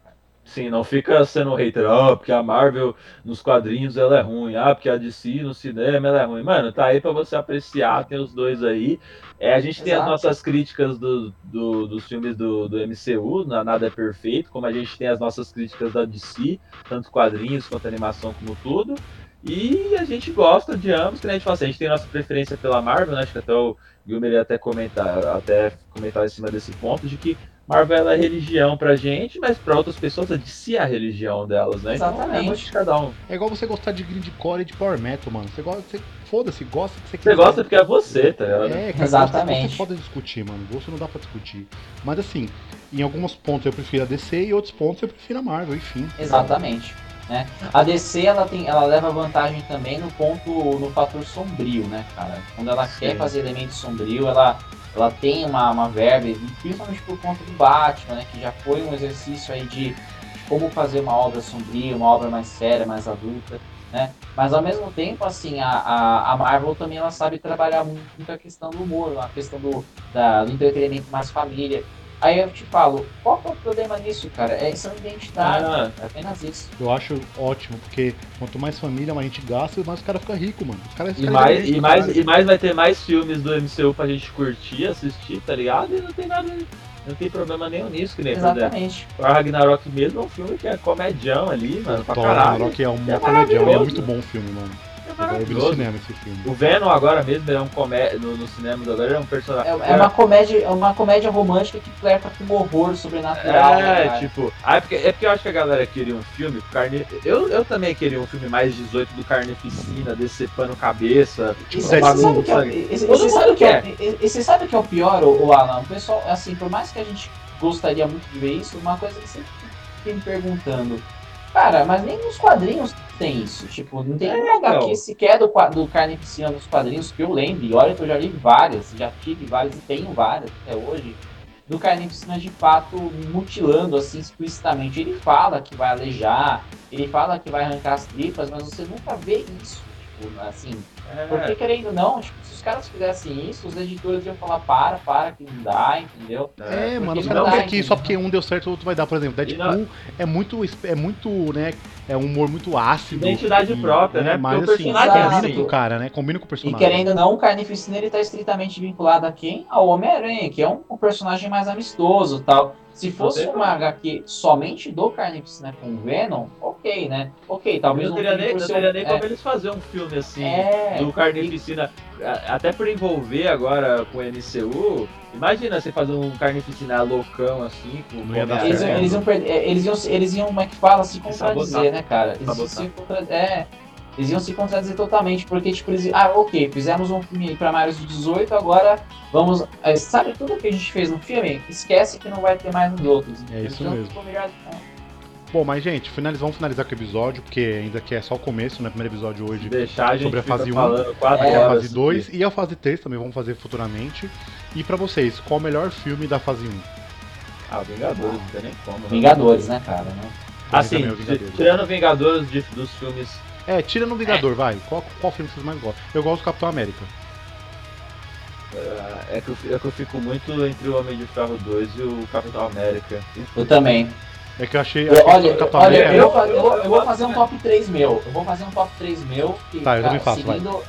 Sim, não fica sendo hater, ah, porque a Marvel nos quadrinhos ela é ruim, ah, porque a DC no cinema ela é ruim. Mano, tá aí pra você apreciar, tem os dois aí. É, a gente tem as Exato. nossas críticas do, do- dos filmes do, do MCU, na- nada é perfeito, como a gente tem as nossas críticas da DC, tanto quadrinhos quanto animação, como tudo. E a gente gosta de ambos, que a gente fala assim, a gente tem nossa preferência pela Marvel, né? Acho que até o Gilmer ia até comentar, até comentar em cima desse ponto, de que Marvel é religião pra gente, mas pra outras pessoas a DC é a religião delas, né? Então é Exatamente. muito de cada um. É igual você gostar de grindcore e de power metal, mano. Você gosta, você, foda-se, gosta que você Você gosta porque é você, tá ligado? É, cara, Exatamente. Gosto é foda de discutir, mano. Gosto não dá pra discutir. Mas assim, em alguns pontos eu prefiro a DC e outros pontos eu prefiro a Marvel, enfim. Exatamente. Né? A DC ela, tem, ela leva vantagem também no ponto, no fator sombrio, né, cara? Quando ela quer Sim. fazer elemento sombrio, ela, ela tem uma, uma verba, principalmente por conta do Batman, né? Que já foi um exercício aí de, de como fazer uma obra sombria, uma obra mais séria, mais adulta. né? Mas ao mesmo tempo, assim, a, a, a, Marvel também ela sabe trabalhar muito a questão do humor, a questão do, da, do entretenimento mais família. Aí eu te falo, qual é o problema nisso, cara? É essa identidade, ah, é apenas isso. Eu acho ótimo, porque quanto mais família, mais a gente gasta, mais os caras ficam ricos, mano. Os caras e, mais, e, mais, e mais vai ter mais filmes do MCU pra gente curtir, assistir, tá ligado? E não tem nada não tem problema nenhum nisso, que nem Exatamente. O Ragnarok mesmo é um filme que é comedião ali, mano, pra caralho. Ragnarok é um é comedião, é muito bom o filme, mano. É cinema esse filme. O Venom agora mesmo é um comédia. No, no cinema agora é um personagem. É, é, uma comédia, é uma comédia romântica que flerta com horror sobrenatural. É, né, tipo. Ah, é, porque, é porque eu acho que a galera queria um filme carne. Eu, eu também queria um filme mais 18 do carneficina, decepando cabeça. Tipo, você sabe que é, você sabe que é, você sabe que é o pior, o Alan? O pessoal, assim, por mais que a gente gostaria muito de ver isso, uma coisa que você fica me perguntando. Cara, mas nem nos quadrinhos tem isso. Tipo, não tem é, uma HQ sequer do, do Carnificina nos quadrinhos que eu lembre. E olha que eu já li várias, já tive várias e tenho várias até hoje. Do Carnificina de fato mutilando assim explicitamente. Ele fala que vai alejar, ele fala que vai arrancar as tripas, mas você nunca vê isso. Tipo, assim. É. Porque querendo ou não, tipo, os caras fizessem isso, os editores iam falar, para, para, que não dá, entendeu? É, é mano, os caras não querem que só porque um deu certo, o outro vai dar, por exemplo. Deadpool é muito, é muito, né, é um humor muito ácido. Identidade e, própria, né? Mas assim, combina assim, com o cara, né? Combina com o personagem. E querendo ou não, o Carnificina ele tá estritamente vinculado a quem? Ao Homem-Aranha, que é um, um personagem mais amistoso tal. Se fosse uma HQ somente do Carnificina com Venom, ok, né? Ok, talvez não teria nem, não teria nem é. como eles fazer um filme assim é, do Carnificina, e... até por envolver agora com o MCU. Imagina você fazer um Carnificina loucão assim, com não ia dar eles, eles, iam, eles, iam, eles iam, como é que fala, se contradizer, né, cara? Eles iam se contra... é, eles iam se contradizer totalmente, porque, tipo, eles ah, ok, fizemos um filme para maiores de 18, agora vamos. É, sabe tudo que a gente fez no filme? Esquece que não vai ter mais nos outros. É isso então, mesmo. Bom, mas gente, finaliz... vamos finalizar com o episódio, porque ainda que é só o começo, né? Primeiro episódio hoje Deixar, a sobre a fase 1, é, a fase 2 e a fase 3 também vamos fazer futuramente. E pra vocês, qual o melhor filme da fase 1? Ah, Vingadores, não tem nem como. Né? Vingadores, né, cara? Né? Assim, tirando Vingadores de, dos filmes é, tira no Vingador, é. vai. Qual, qual filme vocês mais gostam? Eu gosto do Capitão América. É, é que, eu, é que eu fico muito entre o Homem de Ferro 2 e o Capitão América. Eu também. É que eu achei. Eu, olha, olha eu, eu, eu, eu, vou fazer um top 3 meu. Eu vou fazer um top 3 meu. Que, tá, eu também faço. Seguindo, vai.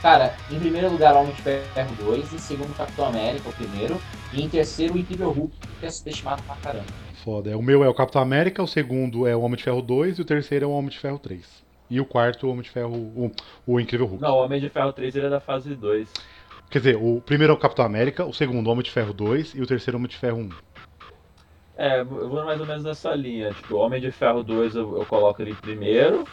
Cara, em primeiro lugar, Homem de Ferro 2. Em segundo, Capitão América, o primeiro. E em terceiro, o Incrível Hulk, que é subestimado pra caramba. Foda. É, o meu é o Capitão América, o segundo é o Homem de Ferro 2 e o terceiro é o Homem de Ferro 3. E o quarto, o Homem de Ferro, o, o Incrível Hulk. Não, o Homem de Ferro 3 ele é da fase 2. Quer dizer, o primeiro é o Capitão América, o segundo, o Homem de Ferro 2 e o terceiro, o Homem de Ferro 1. É, eu vou mais ou menos nessa linha. Tipo, o Homem de Ferro 2 eu, eu coloco ele em primeiro,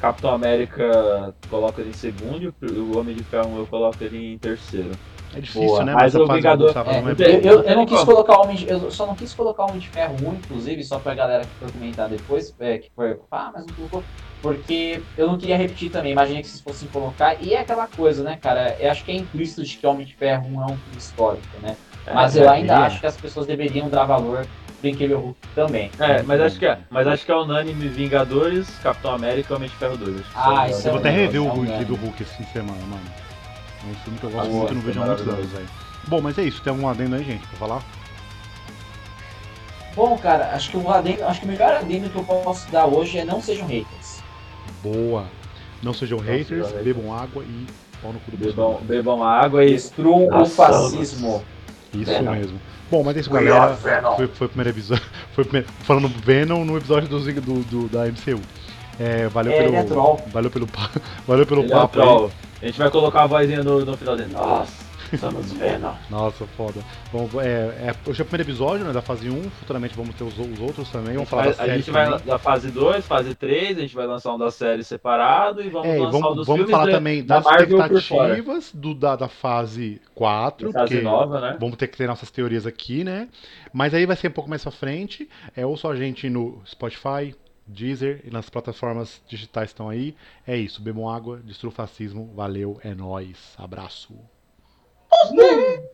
Capitão América coloco ele em segundo e o Homem de Ferro 1 eu coloco ele em terceiro. É difícil, Boa. né? Mas o Vingador. É, eu, eu, eu, não quis colocar Homem de, Eu só não quis colocar Homem de Ferro 1, inclusive, só pra galera que for comentar depois, é, que foi. Ah, mas não colocou. Porque eu não queria repetir também, imaginei que vocês fossem colocar. E é aquela coisa, né, cara? Eu acho que é implícito de que Homem de Ferro 1 é um filme histórico, né? É, mas eu ainda acho que as pessoas deveriam dar valor Incrível Hulk também. É, mas acho que é. Mas acho que é unânime Vingadores, Capitão América e Homem de Ferro 2. Ah, isso é Eu vou até rever o Incrível Hulk esse fim de semana, mano. É um filme que eu gosto Boa, muito e não vejo há muitos anos, velho. Bom, mas é isso. Tem algum adendo aí, gente, pra falar? Bom, cara, acho que o adendo, acho que o melhor adendo que eu posso dar hoje é não sejam haters. Boa. Não sejam não haters, sejam bebam água e pau no cu do bebam, bebam água e destruam o fascismo. Isso Venom. mesmo. Bom, mas é isso, galera. Foi, foi o primeiro episódio. Foi primeiro, falando Venom no episódio do, do, do da MCU. É, valeu é, pelo. É valeu pelo valeu pelo ele é papo. É a gente vai colocar a vozinha no, no final dele. Nossa, estamos vendo. Nossa, foda. Bom, é, é, hoje é o primeiro episódio né, da fase 1, futuramente vamos ter os, os outros também. Vamos falar vai, A gente vai da fase 2, fase 3, a gente vai lançar um da série separado e vamos é, lançar vamos, um dos vamos filmes falar de, também das expectativas do, da, da fase 4. Da fase nova, né? Vamos ter que ter nossas teorias aqui, né? Mas aí vai ser um pouco mais pra frente. É, ou só a gente no Spotify, Deezer e nas plataformas digitais estão aí. É isso, bebam água, destrua o fascismo. Valeu, é nós. Abraço. İşte.